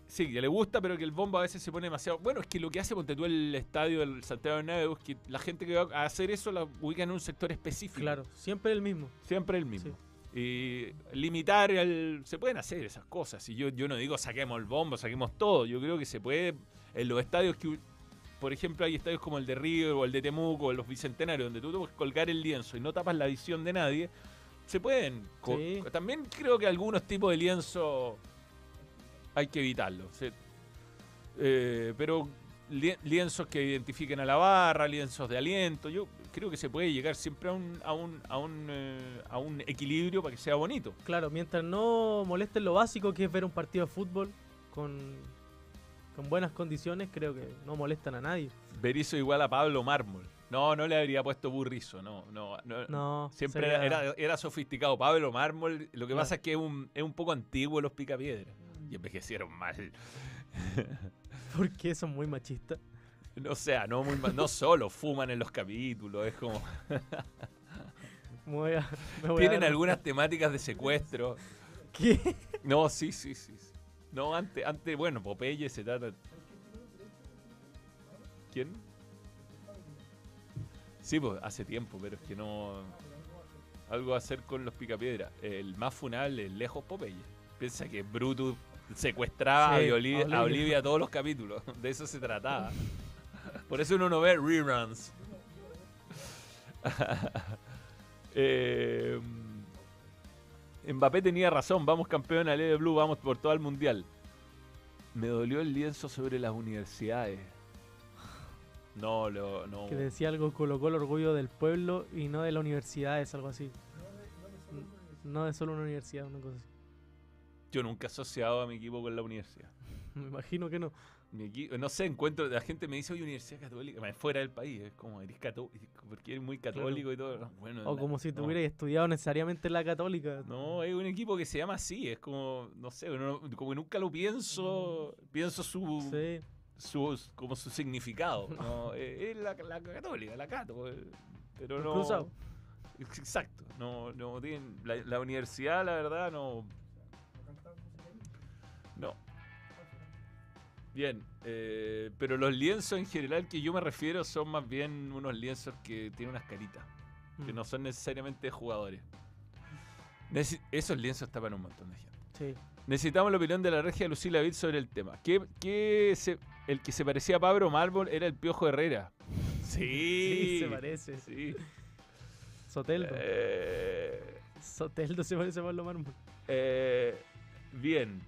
sí, que le gusta, pero que el bombo a veces se pone demasiado. Bueno, es que lo que hace ponte tú el estadio del Santiago Bernabéu es que la gente que va a hacer eso la ubica en un sector específico. Claro, siempre el mismo. Siempre el mismo. Y limitar el. Se pueden hacer esas cosas. Y yo, yo no digo saquemos el bombo, saquemos todo. Yo creo que se puede. En los estadios que. Por ejemplo, hay estadios como el de Río o el de Temuco o los bicentenarios, donde tú puedes colgar el lienzo y no tapas la visión de nadie. Se pueden. Sí. También creo que algunos tipos de lienzo hay que evitarlos. Se- eh, pero li- lienzos que identifiquen a la barra, lienzos de aliento. Yo creo que se puede llegar siempre a un, a un, a un, eh, a un equilibrio para que sea bonito. Claro, mientras no molesten lo básico que es ver un partido de fútbol con, con buenas condiciones, creo que no molestan a nadie. Berizzo igual a Pablo Mármol. No, no le habría puesto burrizo, no, no, no. No, Siempre sería- era, era, era sofisticado. Pablo Mármol, lo que Claro. pasa es que es un, es un poco antiguo los picapiedras. Y envejecieron mal. (laughs) Porque son muy machistas. (laughs) O sea, no, muy no solo fuman en los capítulos, es como... (laughs) Voy a- me voy a Tienen algunas temáticas de secuestro. (laughs) ¿Qué? No, sí, sí, sí. No, antes, antes, bueno, Popeye se trata. ¿Quién? Sí, pues hace tiempo, pero es que no. Algo a hacer con los picapiedras. El más funable es lejos Popeye. Piensa que Brutus secuestraba Sí, a, Olivia. a Olivia todos los capítulos. De eso se trataba. Por eso uno no ve reruns. (laughs) eh, Mbappé tenía razón, vamos campeón al de Blue, vamos por todo el mundial. Me dolió el lienzo sobre las universidades. No, lo, no. Que decía algo, colocó el orgullo del pueblo y no de la universidad, es algo así. No de solo una universidad, una cosa así. Yo nunca he asociado a mi equipo con la universidad. (laughs) Me imagino que no. Mi no sé, encuentro, la gente me dice, oye, Universidad Católica, fuera del país, es como, eres católico, porque eres muy católico y todo. no, Bueno, O la- como si no. tuvieras estudiado necesariamente en la católica. No, es un equipo que se llama así, es como, no sé, no- como que nunca lo pienso, pienso su, Sí. su como su significado. ¿no? (laughs) Eh, es la, la católica, la cato, eh, pero no... Exacto, no, no tienen, la, la universidad, la verdad. No. Bien, eh, pero los lienzos en general que yo me refiero son más bien unos lienzos que tienen unas caritas, que Mm. no son necesariamente jugadores. Esos lienzos tapan un montón de gente. Sí. Necesitamos la opinión de la regia Lucila Vid sobre el tema. ¿Qué, qué se- el que se parecía a Pablo Mármol era el Piojo Herrera? Sí. Sí, se parece. Sí. Soteldo. Eh, Soteldo se parece a Pablo Mármol. eh, bien.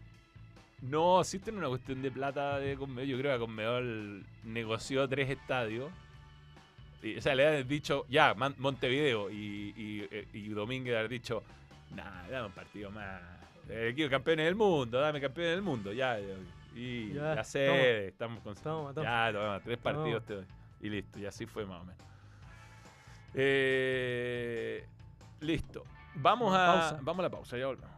No, existe una cuestión de plata de Conmebol. Yo creo que Conmebol negoció tres estadios. Y, o sea, le han dicho, ya, Montevideo. Y, y, eh, y Domínguez haber dicho, nah, dame un partido más. Eh, quiero campeones del mundo, dame campeones del mundo. Ya, ya. y Ya, la sede, estamos con. Toma, toma. Ya, toma, tres Toma. partidos te doy. Y listo, y así fue más o menos. Eh, listo. Vamos a, Pausa. vamos a la pausa, ya volvemos.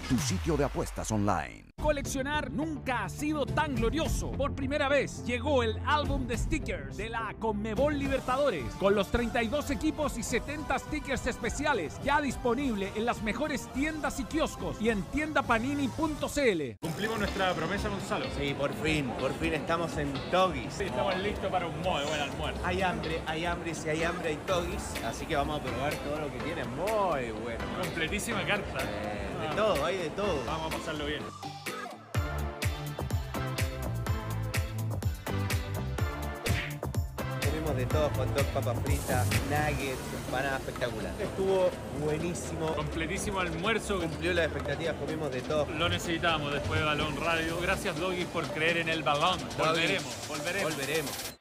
tu sitio de apuestas online. Coleccionar nunca ha sido tan glorioso. Por primera vez llegó el álbum de stickers de la Conmebol Libertadores con los 32 equipos y 70 stickers especiales ya disponible en las mejores tiendas y kioscos y en tiendapanini.cl. Cumplimos nuestra promesa, Gonzalo. Sí, por fin, por fin estamos en Togis. estamos listos para un muy buen almuerzo. Hay hambre, hay hambre, si hay hambre hay Togis, así que vamos a probar todo lo que tiene, muy bueno. Completísima carta. Eh, de todo, hay de todo. Vamos a pasarlo bien. Comimos de todo, hot dog, papas fritas, nuggets, empanada espectacular. Estuvo buenísimo, Completísimo almuerzo. cumplió las expectativas, comimos de todo. Lo necesitábamos después de Balón Radio. Gracias, Doggy, por creer en el balón. Volveremos, volveremos. Volveremos.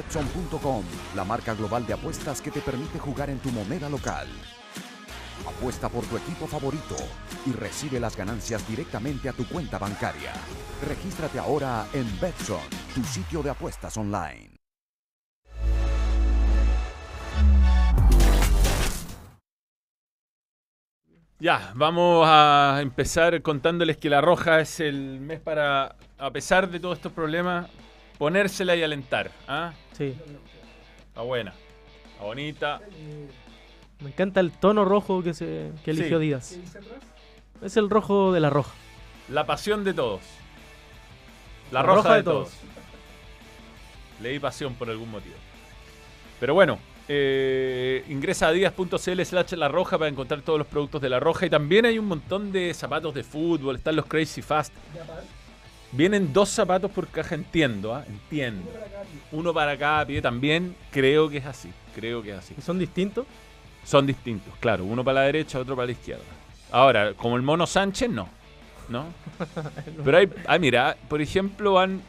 Betson.com, la marca global de apuestas que te permite jugar en tu moneda local. Apuesta por tu equipo favorito y recibe las ganancias directamente a tu cuenta bancaria. Regístrate ahora en Betson, tu sitio de apuestas online. Ya, vamos a empezar contándoles que la roja es el mes para, a pesar de todos estos problemas, ponérsela y alentar. ¿ah? Sí. Está buena, está bonita. Me encanta el tono rojo que, se, que eligió Sí. Díaz. Es el rojo de la roja. La pasión de todos. La, La roja, roja de, de todos. todos. Le di pasión por algún motivo. Pero bueno, eh, ingresa a díaz.cl slash la roja para encontrar todos los productos de la roja. Y también hay un montón de zapatos de fútbol. Están los Crazy Fast. Vienen dos zapatos por caja, entiendo, ¿ah? entiendo. Uno para cada pie también, creo que es así, creo que es así. ¿Y son distintos? Son distintos, claro, uno para la derecha, otro para la izquierda. Ahora, como el mono Sánchez, no, ¿no? (laughs) Pero hay, ah, mira, por ejemplo, van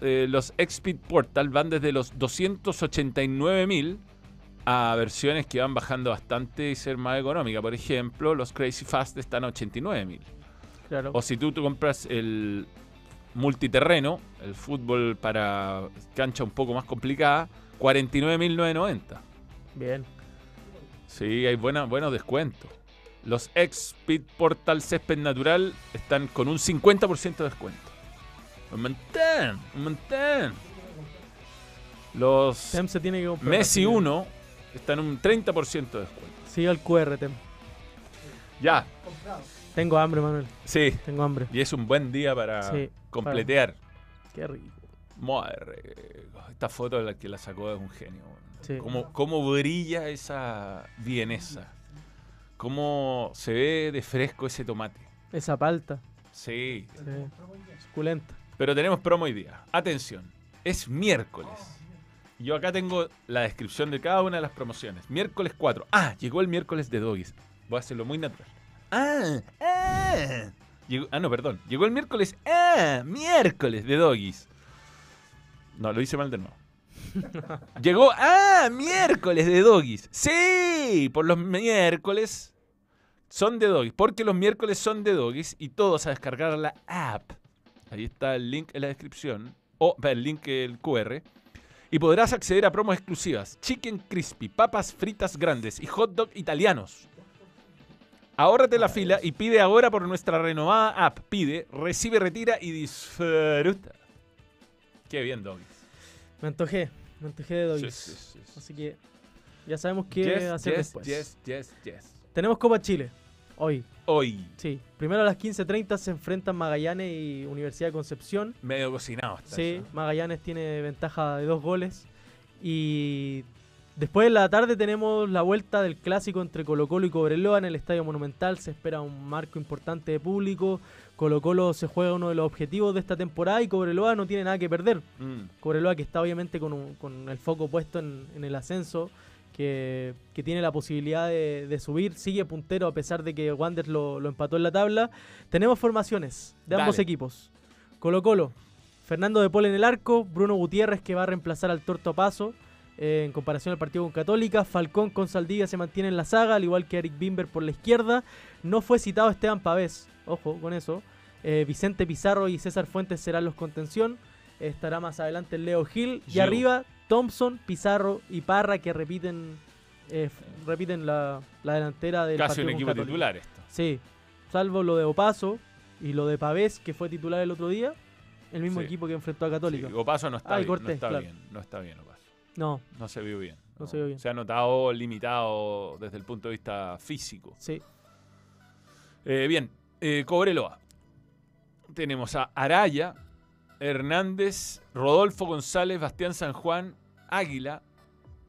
eh, los Xpeed Portal, van desde los 289.000 a versiones que van bajando bastante y ser más económicas. Por ejemplo, los Crazy Fast están a 89.000. Claro. O si tú, tú compras el multiterreno, el fútbol para cancha un poco más complicada, 49.990. Bien. Sí, hay buena, buenos descuentos. Los X-Speed Portal Césped Natural están con un 50% de descuento. Un montón, un montón. Los Tem se tiene que comprar. Messi que 1 están un 30% de descuento. Sigue el QR, Tem. Ya, Tengo hambre, Manuel. sí. Tengo hambre. Y es un buen día para Sí, completear. Qué rico. Madre, esta foto de la que la sacó es un genio. Sí. Cómo, cómo brilla esa vienesa. Cómo se ve de fresco ese tomate. Esa palta. Sí. Sí. Suculenta. Pero tenemos promo hoy día. Atención. Es miércoles. Yo acá tengo la descripción de cada una de las promociones. Miércoles 4. Ah, llegó el miércoles de Doggies. Voy a hacerlo muy natural. Ah, ah. Llegó- ah, no, perdón. Llegó el miércoles. Ah, miércoles de Doggies. No, lo hice mal de nuevo. (laughs) Llegó. Ah, miércoles de Doggies. Sí, por los miércoles son de Doggies. Porque los miércoles son de Doggies y todos a descargar la app. Ahí está el link en la descripción. O el link, el QR. Y podrás acceder a promos exclusivas. Chicken crispy, papas fritas grandes y hot dog italianos. Ahórrate la fila y pide ahora por nuestra renovada app. Pide, recibe, retira y disfruta. Qué bien, Doggies. Me antojé. Me antojé de doggies. sí, sí, sí. Así que Ya sabemos qué hacer después. yes, yes, yes. Tenemos Copa Chile. Hoy. Hoy. Sí. Primero a las 15.30 se enfrentan Magallanes y Universidad de Concepción. Medio cocinado está Sí, eso. Magallanes tiene ventaja de dos goles. Y después de la tarde tenemos la vuelta del clásico entre Colo Colo y Cobreloa en el Estadio Monumental. Se espera un marco importante de público. Colo Colo se juega uno de los objetivos de esta temporada y Cobreloa no tiene nada que perder. Mm. Cobreloa que está obviamente con, un- con el foco puesto en, en el ascenso, que, que tiene la posibilidad de, de subir, sigue puntero a pesar de que Wander lo, lo empató en la tabla. Tenemos formaciones de ambos equipos. Colo Colo, Fernando de Paul en el arco, Bruno Gutiérrez que va a reemplazar al Torto Paso eh, en comparación al partido con Católica, Falcón con Saldivia se mantiene en la saga, al igual que Eric Bimber por la izquierda. No fue citado Esteban Pavés, ojo con eso. Eh, Vicente Pizarro y César Fuentes serán los contención. Estará más adelante el Leo Gil. Y arriba Thompson, Pizarro y Parra que repiten eh, repiten la, la delantera del Casi un partido equipo Católica. titular esto. Sí, salvo lo de Opaso y lo de Pavés que fue titular el otro día. El mismo Sí. equipo que enfrentó a Católica. Sí, Opaso no está, bien, no está claro. bien. No está bien, Opaso. No. No se vio bien. No se vio bien. Se ha notado limitado desde el punto de vista físico. Sí. Eh, bien, eh, Cobreloa. Tenemos a Araya, Hernández, Rodolfo González, Bastián San Juan, Águila,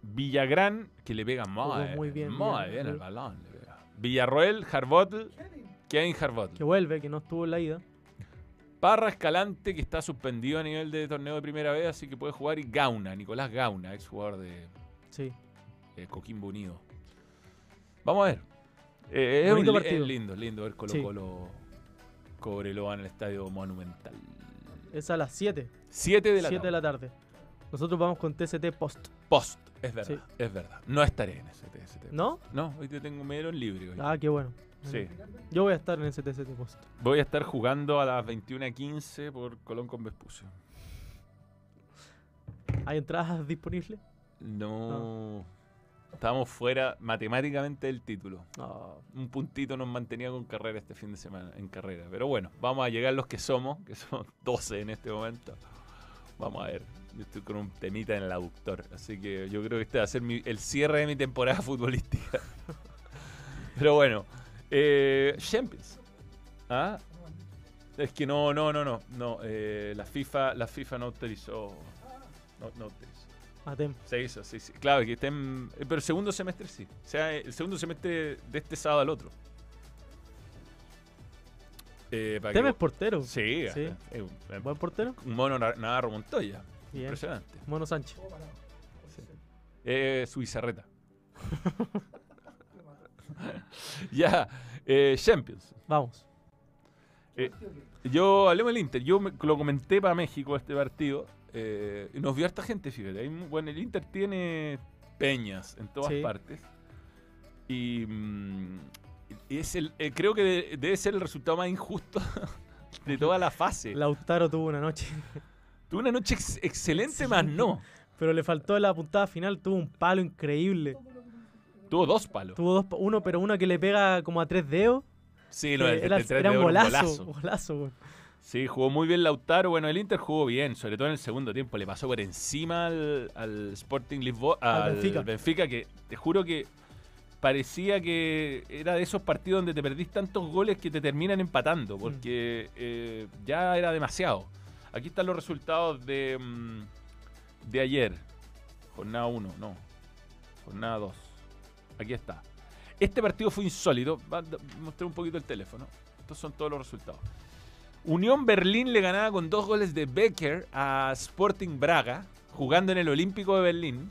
Villagrán, que le pega muy, muy bien, muy bien, el balón. le pega. Villarroel, Harbotl, Kevin Harbotl. Que vuelve, que no estuvo en la ida. Parra Escalante, que está suspendido a nivel de torneo de primera vez, así que puede jugar. Y Gauna, Nicolás Gauna, ex jugador de Sí. eh, Coquimbo Unido. Vamos a ver. Eh, es, un partido. es lindo, lindo ver Colo Sí. Colo Cobreloa en el Estadio Monumental. Es a las 7. 7 de la 7 de la tarde. Nosotros vamos con TST Post. Post, es verdad, es verdad. No estaré en ese TST. ¿No? No, hoy te tengo medio en libre. hoy. Ah, qué bueno. Sí. Yo voy a estar en ese TST Post. Voy a estar jugando a las 21.15 por Colón con Vespucio. ¿Hay entradas disponibles? No. Estábamos fuera matemáticamente del título. Un puntito nos mantenía con carrera este fin de semana, en carrera. Pero bueno, vamos a llegar los que somos, que son 12 (laughs) en este momento. Vamos a ver. Yo estoy con un temita en el aductor. Así que yo creo que este va a ser mi- el cierre de mi temporada (laughs) futbolística. Pero bueno. Eh, Champions. ¿Ah? Es que no, no, no, no. no eh, la, FIFA, la FIFA no autorizó. No, no autorizó. Atem. Se hizo, sí, sí. Claro, que estén. eh, Pero el segundo semestre sí. O sea, el segundo semestre de este sábado al otro. Eh, para Tem que- es portero. Sí, Sí. eh, eh, eh, ¿Buen portero? Un mono Na- Navarro Montoya. Bien. Impresionante. Mono Sánchez. Eh, su bizarreta. (laughs) (laughs) ya, eh, Champions. Vamos. Eh, yo hablemos del Inter. Yo me- lo comenté para México este partido. eh, nos vio harta gente, fíjate. Hay bueno, el Inter tiene peñas en todas Sí. partes. Y, mm, y es el, eh, creo que de- debe ser el resultado más injusto (laughs) de toda la fase. Lautaro tuvo una noche. (laughs) Tuvo una noche ex- excelente, más no. Pero le faltó la puntada final. Tuvo un palo increíble. Tuvo dos palos. Tuvo dos, uno, pero uno que le pega como a tres dedos. Sí, lo que del- era, tres era un golazo. golazo. Sí, jugó muy bien Lautaro. Bueno, el Inter jugó bien, sobre todo en el segundo tiempo. Le pasó por encima al, al Sporting Lisboa, Al al, Benfica. Benfica. que te juro que parecía que era de esos partidos donde te perdís tantos goles que te terminan empatando, porque eh, ya era demasiado. Aquí están los resultados de, mm, de ayer. Jornada 1, no. Jornada 2. Aquí está. Este partido fue insólito. Mostrar un poquito el teléfono. Estos son todos los resultados. Unión Berlín le ganaba con dos goles de Becker a Sporting Braga, jugando en el Olímpico de Berlín.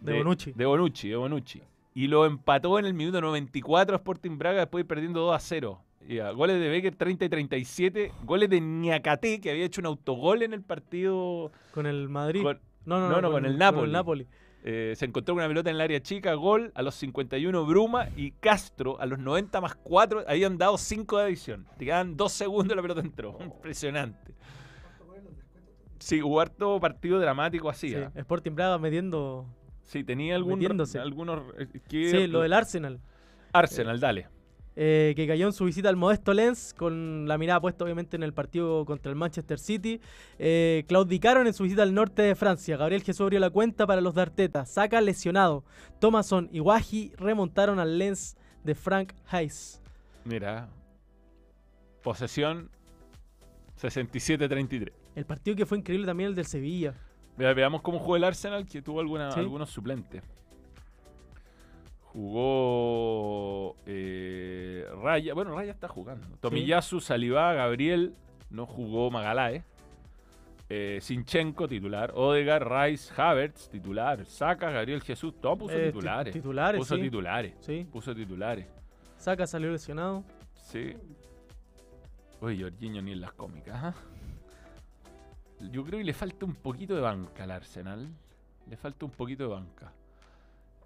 De Bonucci. De Bonucci, de Bonucci. Y lo empató en el minuto 94 a Sporting Braga, después perdiendo 2 a 0. Y, ah, goles de Becker 30 y 37. Goles de Niakate, que había hecho un autogol en el partido. Con el Madrid. Con- no, no, no, con, el Napoli. Napoli. Eh, se encontró con una pelota en el área chica, gol a los 51 Bruma y Castro a los 90 más 4 habían dado 5 de adición. Te quedaban 2 segundos y la pelota entró. Impresionante. Sí, hubo harto partido dramático así. Sí, ¿ah? Sporting Braga metiendo. Sí, tenía algún, Metiéndose. algunos... eh, que- Sí, lo del Arsenal. Arsenal, dale. Eh, que cayó en su visita al modesto Lens, con la mirada puesta obviamente en el partido contra el Manchester City. Eh, claudicaron en su visita al norte de Francia. Gabriel Jesús abrió la cuenta para los de Arteta. Saca lesionado. Thomason y Wahi remontaron al Lens de Frank Hayes. Mira. Posesión 67-33. El partido que fue increíble también el del Sevilla. Vea- veamos cómo jugó el Arsenal, que tuvo alguna- Sí. algunos suplentes. Jugó eh, Raya. Bueno, Raya está jugando. Tomiyasu, Salivá, Gabriel. No jugó Magalae. Eh, Sinchenko, titular. Odegar, Rice, Havertz, titular. Saka, Gabriel Jesús. Todo puso Eh, ti- titulares. titulares, Puso sí. titulares. Sí. Puso titulares. Saca salió lesionado. Sí. Uy, Jorginho ni en las cómicas. ¿ah? Yo creo que le falta un poquito de banca al Arsenal. Le falta un poquito de banca.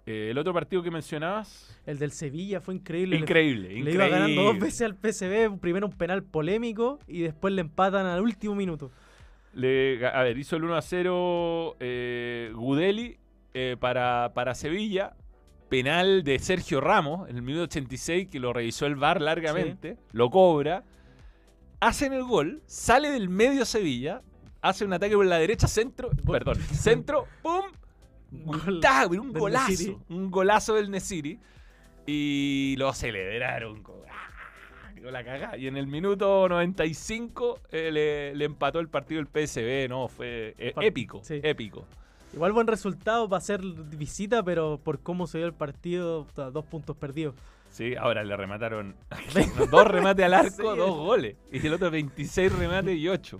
Eh, el otro partido que mencionabas. El del Sevilla fue increíble. Le- Increíble, Le iba ganando dos increíble. veces al PSV. Primero un penal polémico y después le empatan al último minuto. Le, a ver, hizo el 1 a 0 eh, Gudeli eh, para, para Sevilla. Penal de Sergio Ramos en el minuto 86 que lo revisó el VAR largamente. Lo cobra. Hacen el gol. Sale del medio Sevilla. Hace un ataque por la derecha, centro. Perdón, centro. (laughs) ¡Pum! Un golazo. Un golazo del Nesiri. Y lo celebraron. co- ¡Ah! La cagada. Y en el minuto 95 eh, le, le empató el partido el PSV. No, fue eh, épico. sí. Épico. Igual buen resultado para hacer visita, pero por cómo se dio el partido, dos puntos perdidos. Sí, ahora le remataron (laughs) dos remates al arco, Sí. dos goles. Y el otro 26 remates y 8.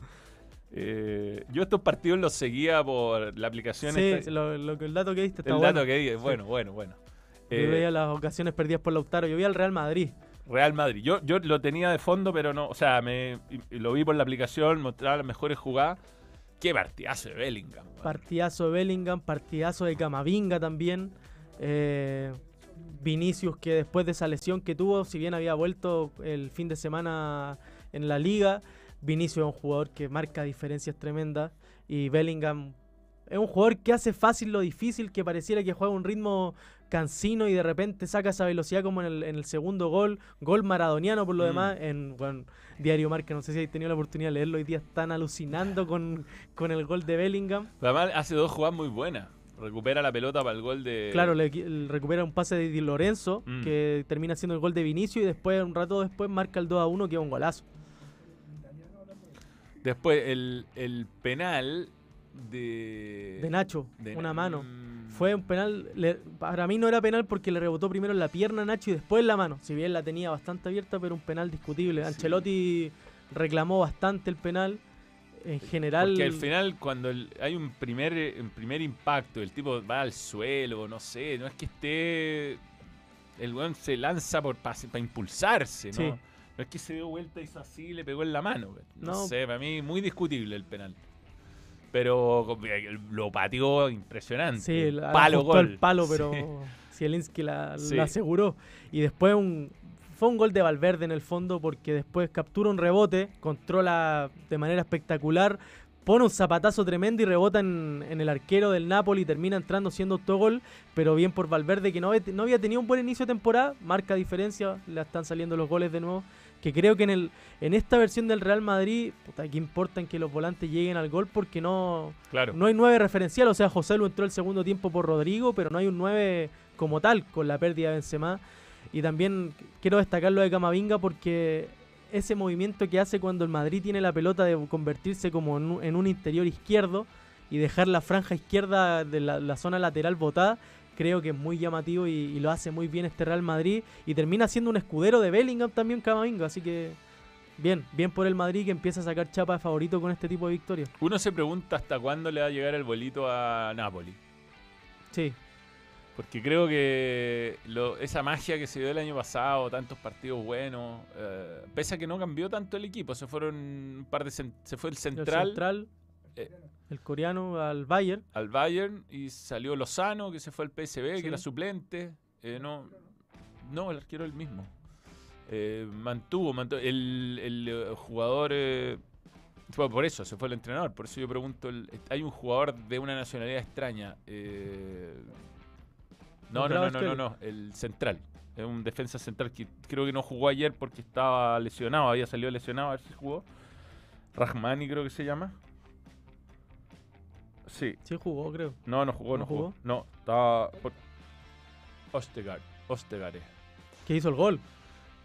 Yo estos partidos los seguía por la aplicación. Sí, esta- lo, lo que- el dato que diste está el bueno. dato que di, Sí. bueno, bueno, bueno. Yo Eh, veía las ocasiones perdidas por Lautaro. Yo vi al Real Madrid. Real Madrid. Yo, yo lo tenía de fondo, pero no. O sea, me, lo vi por la aplicación, mostraba las mejores jugadas. Qué partidazo de Bellingham. Partidazo de Bellingham, partidazo de Camavinga también. Eh, Vinicius que después de esa lesión que tuvo, si bien había vuelto el fin de semana en la liga, Vinicius es un jugador que marca diferencias tremendas y Bellingham es un jugador que hace fácil lo difícil, que pareciera que juega un ritmo cansino y de repente saca esa velocidad como en el, en el segundo gol, gol maradoniano por lo Mm. demás, en bueno, Diario Marca, no sé si habéis tenido la oportunidad de leerlo hoy día, están alucinando con, con el gol de Bellingham. Además, hace dos jugadas muy buenas. Recupera la pelota para el gol de. Claro, le, le recupera un pase de Di Lorenzo, Mm. que termina siendo el gol de Vinicio y después, un rato después, marca el 2 a 1, que es un golazo. Después, el, el penal de. De Nacho, de una Na- mano. Mm. Fue un penal, le- para mí no era penal porque le rebotó primero en la pierna a Nacho y después en la mano. Si bien la tenía bastante abierta, pero un penal discutible. Ancelotti reclamó bastante el penal. En general, Porque al final, cuando el- hay un primer, un primer impacto, el tipo va al suelo, no sé, no es que esté. El weón se lanza por para impulsarse, ¿no? Sí. Es que se dio vuelta, hizo así y le pegó en la mano. No, No. sé, para mí muy discutible el penal. Pero lo pateó impresionante. Sí, el- palo gol. el palo, Sí. pero Zielinski la, Sí. la aseguró. Y después un, fue un gol de Valverde en el fondo porque después captura un rebote, controla de manera espectacular, pone un zapatazo tremendo y rebota en, en el arquero del Napoli y termina entrando siendo autogol, pero bien por Valverde que no, había- no había tenido un buen inicio de temporada, marca diferencia, le están saliendo los goles de nuevo. Que creo que en, el, en esta versión del Real Madrid, puta, que importan que los volantes lleguen al gol porque no, Claro. no hay nueve referencial, o sea, José lo entró el segundo tiempo por Rodrigo, pero no hay un 9 como tal con la pérdida de Benzema. Y también quiero destacar lo de Camavinga porque ese movimiento que hace cuando el Madrid tiene la pelota de convertirse como en un, en un interior izquierdo y dejar la franja izquierda de la, la zona lateral botada, creo que es muy llamativo y, y lo hace muy bien este Real Madrid y termina siendo un escudero de Bellingham también Camavinga, así que bien, bien por el Madrid que empieza a sacar chapa de favorito con este tipo de victorias. Uno se pregunta hasta cuándo le va a llegar el vuelito a Napoli. Sí. Porque creo que lo- esa magia que se dio el año pasado, tantos partidos buenos, eh, pese a que no cambió tanto el equipo, se fueron un par de se fue el El central, central, eh, el coreano al Bayern. al Bayern y salió Lozano que se fue al PSV Sí. que era suplente, eh, no, no el arquero el mismo, Eh, mantuvo, mantuvo el, el, eh, jugador eh, fue por eso se fue el entrenador, por eso yo pregunto, el- hay un jugador de una nacionalidad extraña. no, no, no, no, no, no, el central. Es un defensa central que creo que no jugó ayer porque estaba lesionado, había salido lesionado, a ver si jugó. Rahmani creo que se llama. Sí. Sí jugó, creo. No, no jugó, no, ¿No jugó. jugó? No, estaba por Ostegar, Ostegare. Que hizo el gol.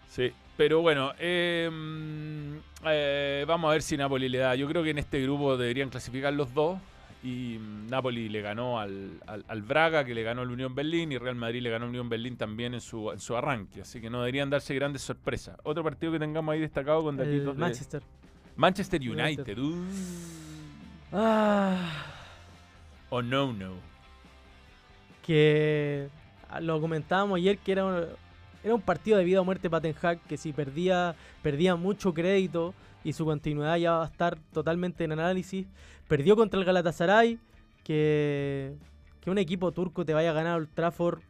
Sí, pero bueno, eh, mm, eh, vamos a ver si Napoli le da. Yo creo que en este grupo deberían clasificar los dos. Y mm, Napoli le ganó al, al- al Braga, que le ganó al Unión Berlín, y Real Madrid le ganó al Unión Berlín también en su, en su arranque. Así que no deberían darse grandes sorpresas. Otro partido que tengamos ahí destacado con datitos de- Manchester. Manchester United. United. uh. Ah, O no, no. que ah, lo comentábamos ayer que era un, partido de vida o muerte para Ten Hag, que si perdía, perdía mucho crédito y su continuidad ya va a estar totalmente en análisis. Perdió contra el Galatasaray, que, que un equipo turco te vaya a ganar al Trafford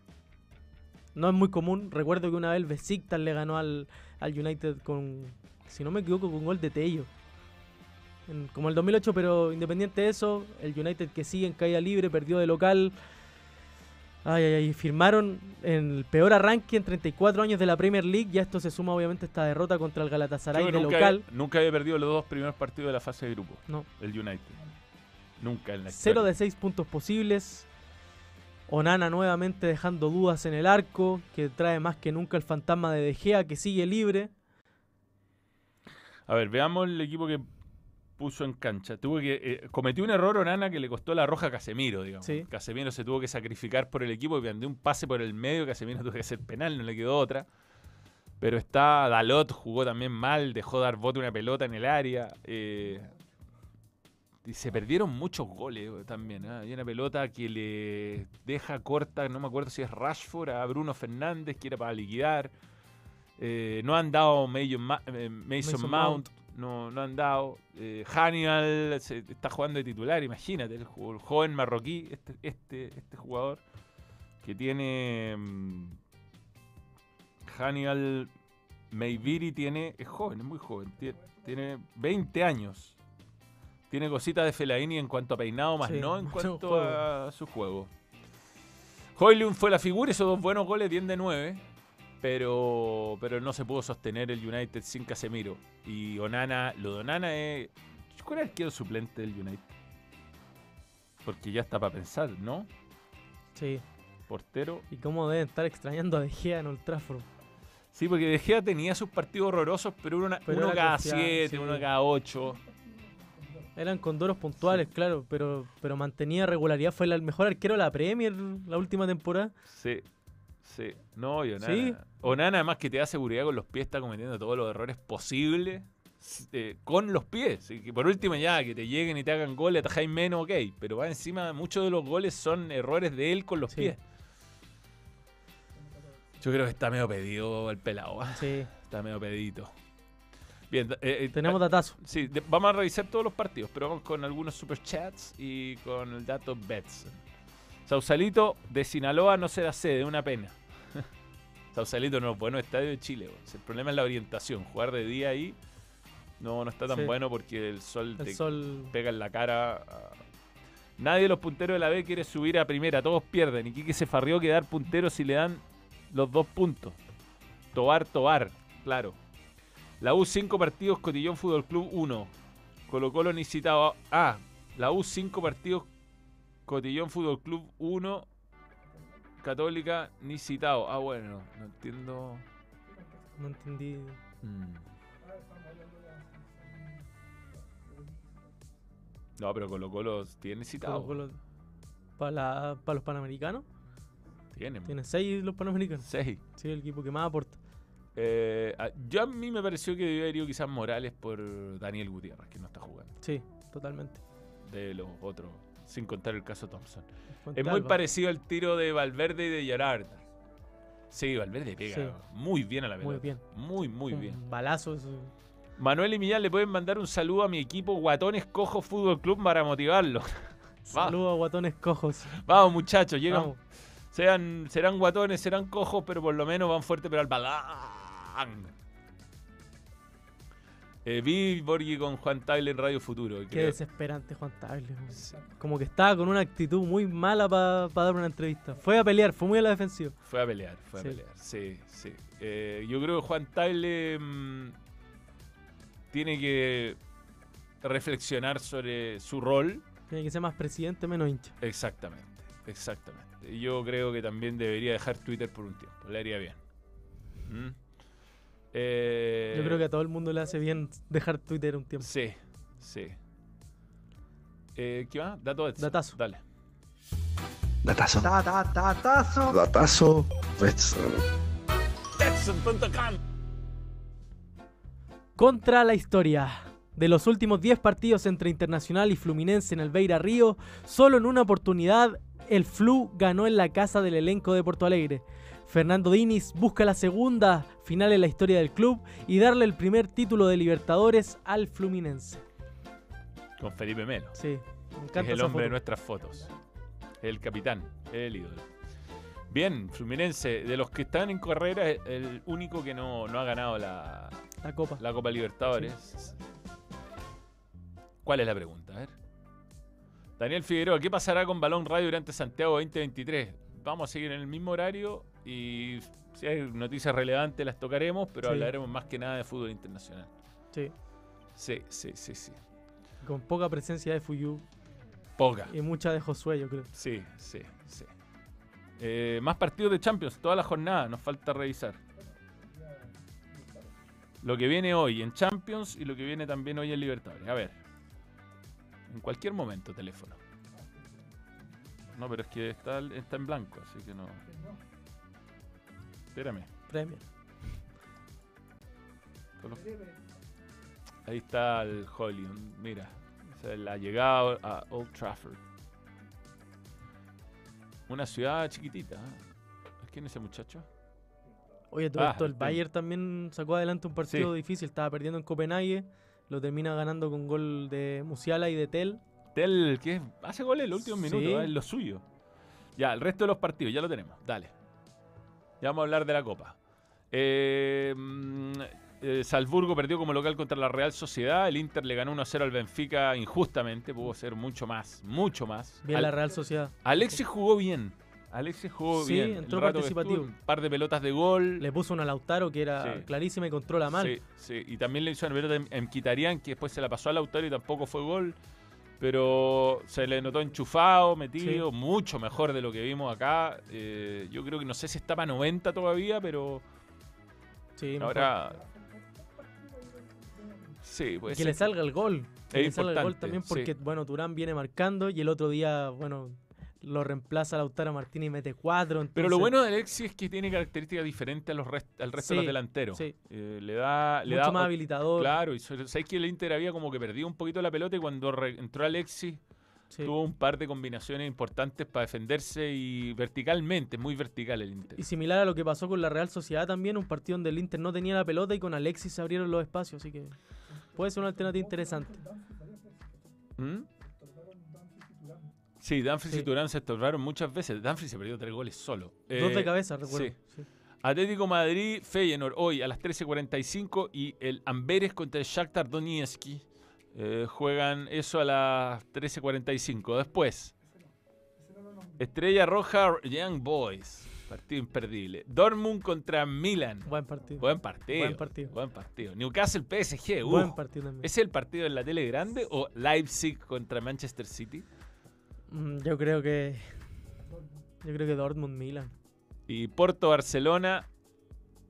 no es muy común. Recuerdo que una vez el Besiktas le ganó al, al United con, si no me equivoco, con un gol de Tello. En- como el 2008, pero independiente de eso, el United que sigue en caída libre, perdió de local. Ay, ay, ay, firmaron en el peor arranque en 34 años de la Premier League. Ya esto se suma obviamente a esta derrota contra el Galatasaray de nunca, local. Nunca había perdido los dos primeros partidos de la fase de grupo. No. El United. Nunca en la Cero historia. de seis puntos posibles. Onana nuevamente dejando dudas en el arco, que trae más que nunca el fantasma de De Gea, que sigue libre. A ver, veamos el equipo que puso en cancha. Tuvo que eh, cometió un error Onana que le costó la roja a Casemiro, digamos. Sí. Casemiro se tuvo que sacrificar por el equipo y mandó un pase por el medio. Casemiro tuvo que hacer penal, no le quedó otra. Pero está Dalot, jugó también mal, dejó dar bote una pelota en el área. eh, y se perdieron muchos goles eh, también. Hay una pelota que le deja corta, no me acuerdo si es Rashford, a Bruno Fernández, que era para liquidar. Eh, no han dado Mason, Ma- Mason Mason Mount, no, no han dado. Eh, se- está jugando de titular, imagínate, el, jo- el joven marroquí, este, este, este jugador que tiene. mm, Haniel Meiviri tiene. Es joven, es muy joven, tie- tiene 20 años. Tiene cositas de Fellaini en cuanto a peinado, más Sí, no en (laughs) cuanto a su juego. Hoylund fue la figura, hizo dos buenos goles, 10 de 9. Pero, pero no se pudo sostener el United sin Casemiro. Y Onana, lo de Onana es. ¿Cuál es el arquero suplente del United? Porque ya está para pensar, ¿no? Sí. Portero. Y cómo deben estar extrañando a De Gea en Old Trafford. Sí, porque De Gea tenía sus partidos horrorosos, pero uno, Pero uno era cada confiable, 7, sí. uno cada 8. Eran condoros puntuales, claro, pero, pero mantenía regularidad. Fue la- el mejor arquero de la Premier la última temporada. Sí, sí. No, y Onana. Sí. Onana, además que te da seguridad con los pies, está cometiendo todos los errores posibles eh, con los pies. Y que por último, ya, que te lleguen y te hagan gol, atajáis menos, ok. Pero va encima, muchos de los goles son errores de él con los Sí. pies. Yo creo que está medio pedido el pelado. ¿ah? Sí. Está medio pedito. Bien, eh, eh, Tenemos datazo. Sí, de- vamos a revisar todos los partidos, pero vamos con algunos superchats y con el dato Bets. Sausalito de Sinaloa no se da sede, una pena. (laughs) Sausalito no, bueno estadio de Chile. weón. El problema es la orientación. Jugar de día ahí no, no está tan Sí. bueno porque el sol El te sol. pega en la cara. Nadie de los punteros de la B quiere subir a primera, todos pierden. Y Quique se farrió quedar puntero si le dan los dos puntos. Tobar, Tobar, claro. La U 5 partidos, Cotillón Fútbol Club 1. Colo Colo ni citado. Ah, la U 5 partidos, Cotillón Fútbol Club 1. Católica ni citado. Ah, bueno, no entiendo. No entendí. Mm. No, pero Colo Colo tiene citado. ¿Para los panamericanos? Tiene. Tiene seis los panamericanos. Seis. Sí, el equipo que más aporta. Eh, a- yo a mí me pareció que debió haber ido quizás Morales por Daniel Gutiérrez, que no está jugando. Sí, totalmente. De los otros, sin contar el caso Thompson. Es muy parecido al tiro de Valverde y de Gerard. Sí, Valverde pega Sí. muy bien a la pelota. Muy bien. Muy, muy Un bien. Balazo. eso. Manuel y Millán le pueden mandar un saludo a mi equipo Guatones Cojo Fútbol Club para motivarlo. (laughs) Va. Saludos a guatones cojos. Vamos, muchachos, llegan. Vamos. Sean, serán guatones, serán cojos, pero por lo menos van fuerte pero al balán. Eh, vi Borghi con Juan Tagle en Radio Futuro. Qué creo. desesperante Juan Tagle. Como que estaba con una actitud muy mala para dar una entrevista. Fue a pelear, fue muy a la defensiva. Fue a pelear, fue Sí. a pelear. Sí, sí. Eh, yo creo que Juan Tagle mm, tiene que reflexionar sobre su rol. Tiene que ser más presidente, menos hincha. Exactamente, exactamente. Y Yo creo que también debería dejar Twitter por un tiempo. Le haría bien. ¿Mm? Eh, Yo creo que a todo el mundo le hace bien dejar Twitter un tiempo. Sí, sí. Eh, ¿Qué va? Dato Edson. Datazo. Dale. Datazo. Datazo. Datazo. Edson. Edson.com. Contra la historia. De los últimos 10 partidos entre Internacional y Fluminense en el Beira Río, solo en una oportunidad el Flu ganó en la casa del elenco de Porto Alegre. Fernando Diniz busca la segunda final en la historia del club y darle el primer título de Libertadores al Fluminense. Con Felipe Melo. Sí, me encanta es el esa hombre de nuestras fotos. El capitán, el ídolo. Bien, Fluminense, de los que están en carrera, es el único que no, no ha ganado la, La Copa. la Copa Libertadores. ¿Cuál es la pregunta? A ver. Daniel Figueroa, ¿qué pasará con Balón Radio durante Santiago 2023? Vamos a seguir en el mismo horario y si hay noticias relevantes las tocaremos, pero Sí. hablaremos más que nada de fútbol internacional. Sí, Sí, sí, sí, sí. con poca presencia de Fuyu Poca. y mucha de Josué, yo creo. Sí, sí, sí. Eh, más partidos de Champions, toda la jornada, nos falta revisar. Lo que viene hoy en Champions y lo que viene también hoy en Libertadores. A ver. En cualquier momento, teléfono. No, pero es que está, está en blanco, así que no. Espérame. Premier. Ahí está el Hollywood, mira. Es la llegada a Old Trafford. Una ciudad chiquitita. ¿eh? ¿Quién es ese muchacho? Oye, todo Ah, esto, el el Bayern también sacó adelante un partido Sí. difícil. Estaba perdiendo en Copenhague. Lo termina ganando con gol de Musiala y de Tel. Tel, que hace goles en los últimos Sí. minutos, ¿eh? es lo suyo. Ya, el resto de los partidos, ya lo tenemos. Dale. Ya vamos a hablar de la Copa. Eh, mm, eh, Salzburgo perdió como local contra la Real Sociedad. El Inter le ganó 1-0 al Benfica injustamente. Pudo ser mucho más, mucho más. Bien Al- la Real Sociedad. Alexis jugó bien. Alexis jugó Sí, bien. entró rato que participativo. Un par de pelotas de gol. Le puso una Lautaro que era Sí. clarísima y controla mal. Sí, sí. Y también le hizo una pelota en, Quitarian, que después se la pasó a Lautaro y tampoco fue gol. Pero se le notó enchufado, metido, mucho mejor de lo que vimos acá. Eh, yo creo que no sé si está para 90 todavía, pero Sí, ahora... Sí, puede que ser le salga el gol. Que Es le salga el gol también sí. porque, bueno, Turán viene marcando y el otro día, bueno, lo reemplaza Lautaro Martínez y mete cuatro. Pero lo bueno de Alexis es que tiene características diferentes a los rest- al resto de los delanteros. sí. Eh, le da, le Mucho da más habilitador. Claro, y sabes que el Inter había como que perdido un poquito la pelota y cuando entró Alexis Sí. tuvo un par de combinaciones importantes para defenderse y verticalmente, muy vertical el Inter. Y similar a lo que pasó con la Real Sociedad también, un partido donde el Inter no tenía la pelota y con Alexis se abrieron los espacios, así que puede ser una alternativa interesante. ¿Mm? Sí, Danfries y. Turán se estorbaron muchas veces. Danfries se perdió tres goles solo. Dos de Eh, cabeza, recuerdo. sí. Sí. Atlético Madrid, Feyenoord hoy a las 13.45 y el Amberes contra el Shakhtar Donetsk eh, juegan eso a las 13.45. Después, Estrella Roja Young Boys, partido imperdible. Dortmund contra Milan. Buen partido. Buen partido. Buen partido. Buen partido. Newcastle PSG. Buen uh. partido también. ¿Es el partido en la tele grande o Leipzig contra Manchester City? Mm, Yo creo que. Yo creo que Dortmund Milan. Y Porto Barcelona,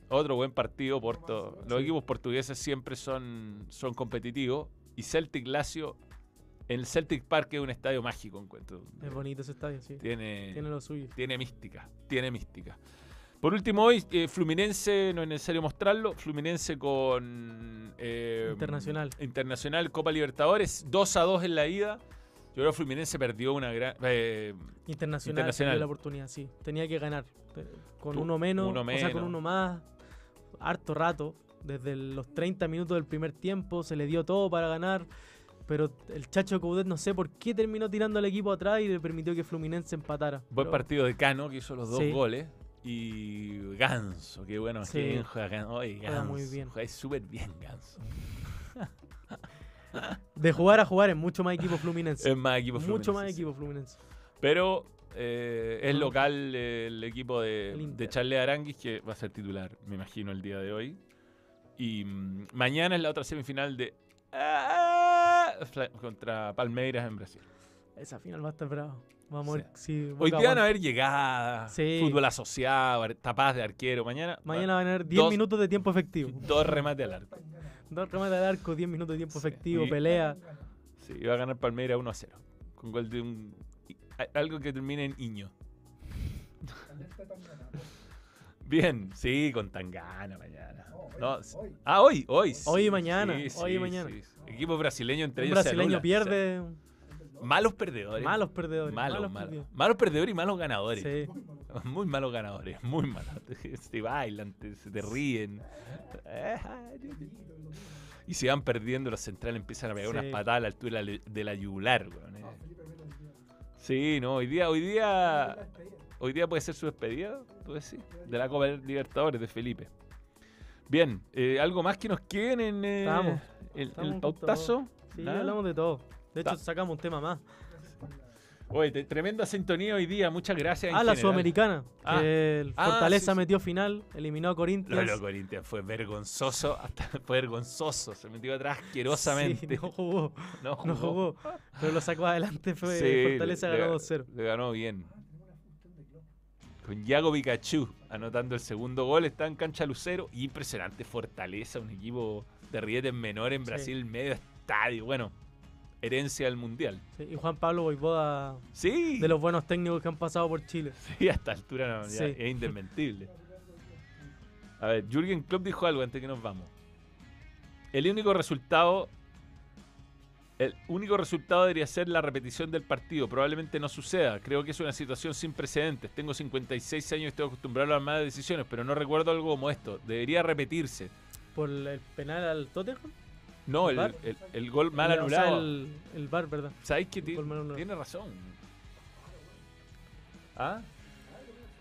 otro buen partido. Porto, los Sí. equipos portugueses siempre son, son competitivos. Y Celtic Lazio, en el Celtic Park es un estadio mágico, encuentro. Es bonito ese estadio, sí. Tiene, Tiene lo suyo. tiene mística, tiene mística. Por último, hoy eh, Fluminense, no es necesario mostrarlo, Fluminense con eh, Internacional. Internacional Copa Libertadores, 2 a 2 en la ida. Yo creo que Fluminense perdió una gran... eh, Internacional, Internacional. perdió la oportunidad, sí. Tenía que ganar. Eh, Con Tú- uno menos, uno o sea, con uno más, harto rato. Desde los 30 minutos del primer tiempo se le dio todo para ganar. Pero el Chacho Coudet no sé por qué terminó tirando al equipo atrás y le permitió que Fluminense empatara. Buen Pero- partido de Cano, que hizo los dos Sí. goles. Y Ganso, qué bueno. Sí. qué bien juega Ganso. Oye, Juega muy Ganso, bien. Juega súper bien Ganso. (laughs) De jugar a jugar es mucho más equipo fluminense. Es más equipo Mucho más fluminense, equipo fluminense. Pero eh, es local eh, el equipo de, El de Aranguis que va a ser titular, me imagino, el día de hoy. Y mm, mañana es la otra semifinal de ah, contra Palmeiras en Brasil. Esa final va a estar brava. Vamos a ver si. Hoy día van a haber llegadas, Sí. fútbol asociado, tapadas de arquero. Mañana, Mañana van a haber 10 dos- minutos de tiempo efectivo. Dos remates al arco. Dos remates al arco, 10 minutos de tiempo efectivo, Y- pelea. Sí, va a ganar Palmeiras 1 a 0. Con gol de un. Algo que termine en Iño. (laughs) Bien, sí, con Tangana mañana. No, s- ah, hoy, hoy. Hoy y sí, mañana, sí, hoy y sí, mañana. sí, sí. Equipo brasileño entre Un ellos. se brasileño anulan. pierde. O sea, malos perdedores. Malos perdedores. Malos, malos malos. perdedores. Malos perdedores y malos ganadores. Sí. (laughs) Muy malos ganadores, muy malos. (laughs) Se bailan, te, se te ríen. (laughs) Y si van perdiendo, los centrales empiezan a pegar Sí. unas patadas a la altura de la- yugular, weón, eh. Sí, no, hoy día, hoy día. Hoy día puede ser su despedida, tú decís, de la Copa Libertadores de Felipe. Bien, eh, ¿algo más que nos queden en eh, Estamos. el, Estamos el con pautazo? Sí, hablamos de todo. De hecho, Ta- sacamos un tema más. Oye, te- tremenda sintonía hoy día, muchas gracias. Ah, la general. Sudamericana. Ah. el Ah, Fortaleza sí, sí. metió final, eliminó a Corinthians. los Corinthians fue vergonzoso, hasta (laughs) fue vergonzoso, se metió atrás asquerosamente. Sí, no jugó. No No jugó. jugó. Pero lo sacó adelante. Fue Fortaleza le- ganó le- 2-0. Le ganó bien. Con Yago Pikachu anotando el segundo gol, está en cancha Lucero. Y impresionante Fortaleza, un equipo de rietes menor en. Brasil, medio estadio. Bueno, herencia del mundial. Sí, y Juan Pablo Boivoda, Sí. de los buenos técnicos que han pasado por Chile. Sí, a esta altura no, Sí. es indesmentible. A ver, Jürgen Klopp dijo algo antes que nos vamos. El único resultado. El único resultado debería ser la repetición del partido. Probablemente no suceda. Creo que es una situación sin precedentes. Tengo 56 años y estoy acostumbrado a las malas decisiones, pero no recuerdo algo como esto. Debería repetirse. ¿Por el penal al Tottenham? No, ¿El el, VAR? el- el gol mal O sea, anulado. el, VAR, ¿verdad? ¿Sabéis que tiene razón? ¿Ah?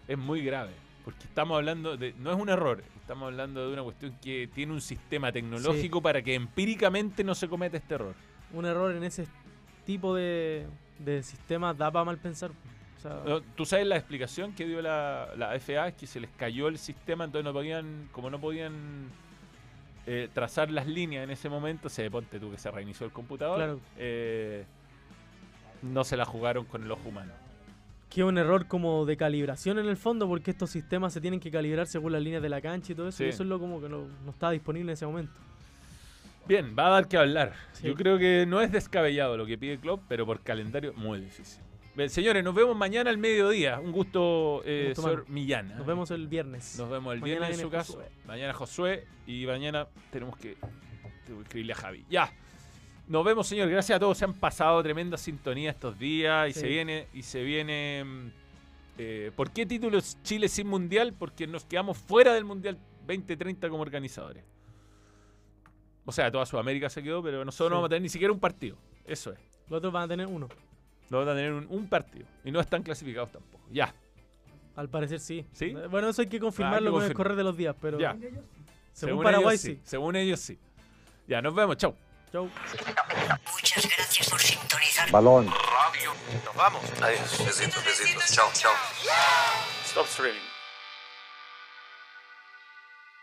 Es muy grave. Porque estamos hablando de. No es un error. Estamos hablando de una cuestión que tiene un sistema tecnológico para que empíricamente no se cometa este error. Un error en ese tipo de, de sistema da para mal pensar. O sea, No, ¿Tú sabes la explicación que dio la, la FA? Es que se les cayó el sistema, entonces no podían. Como no podían. Eh, trazar las líneas en ese momento, se ponte tú que se reinició el computador. Claro. eh, no se la jugaron con el ojo humano. que un error como de calibración en el fondo, porque estos sistemas se tienen que calibrar según las líneas de la cancha y todo eso. Sí. Y eso es lo como que no, no estaba disponible en ese momento. Bien, va a dar que hablar. Sí. Yo creo que no es descabellado lo que pide Klopp, pero por calendario muy difícil. Señores, nos vemos mañana al mediodía. Un gusto, eh, señor. Millán. Nos vemos el viernes. Nos vemos el Mañana viernes en su caso. Josué. Mañana Josué y mañana tenemos que, tengo que escribirle a Javi. Ya. Nos vemos, señor. Gracias a todos. Se han pasado tremenda sintonía estos días y Sí. se viene y se viene. eh, ¿Por qué títulos Chile sin mundial? Porque nos quedamos fuera del mundial 2030 como organizadores. O sea, toda Sudamérica se quedó, pero nosotros Sí. no vamos a tener ni siquiera un partido. Eso es. Los otros van a tener uno. No vamos a tener un, un partido. Y no están clasificados tampoco. Ya. Al parecer sí. ¿Sí? Bueno, eso hay que confirmarlo Ah, con el correr de los días, pero Ya. según, Paraguay ellos sí. Según ellos sí. Ya, nos vemos. Chau. Chau. Muchas gracias por sintonizar. Balón. Radio. Nos vamos. Adiós. Besitos, besitos. Chao, chao. Stop streaming.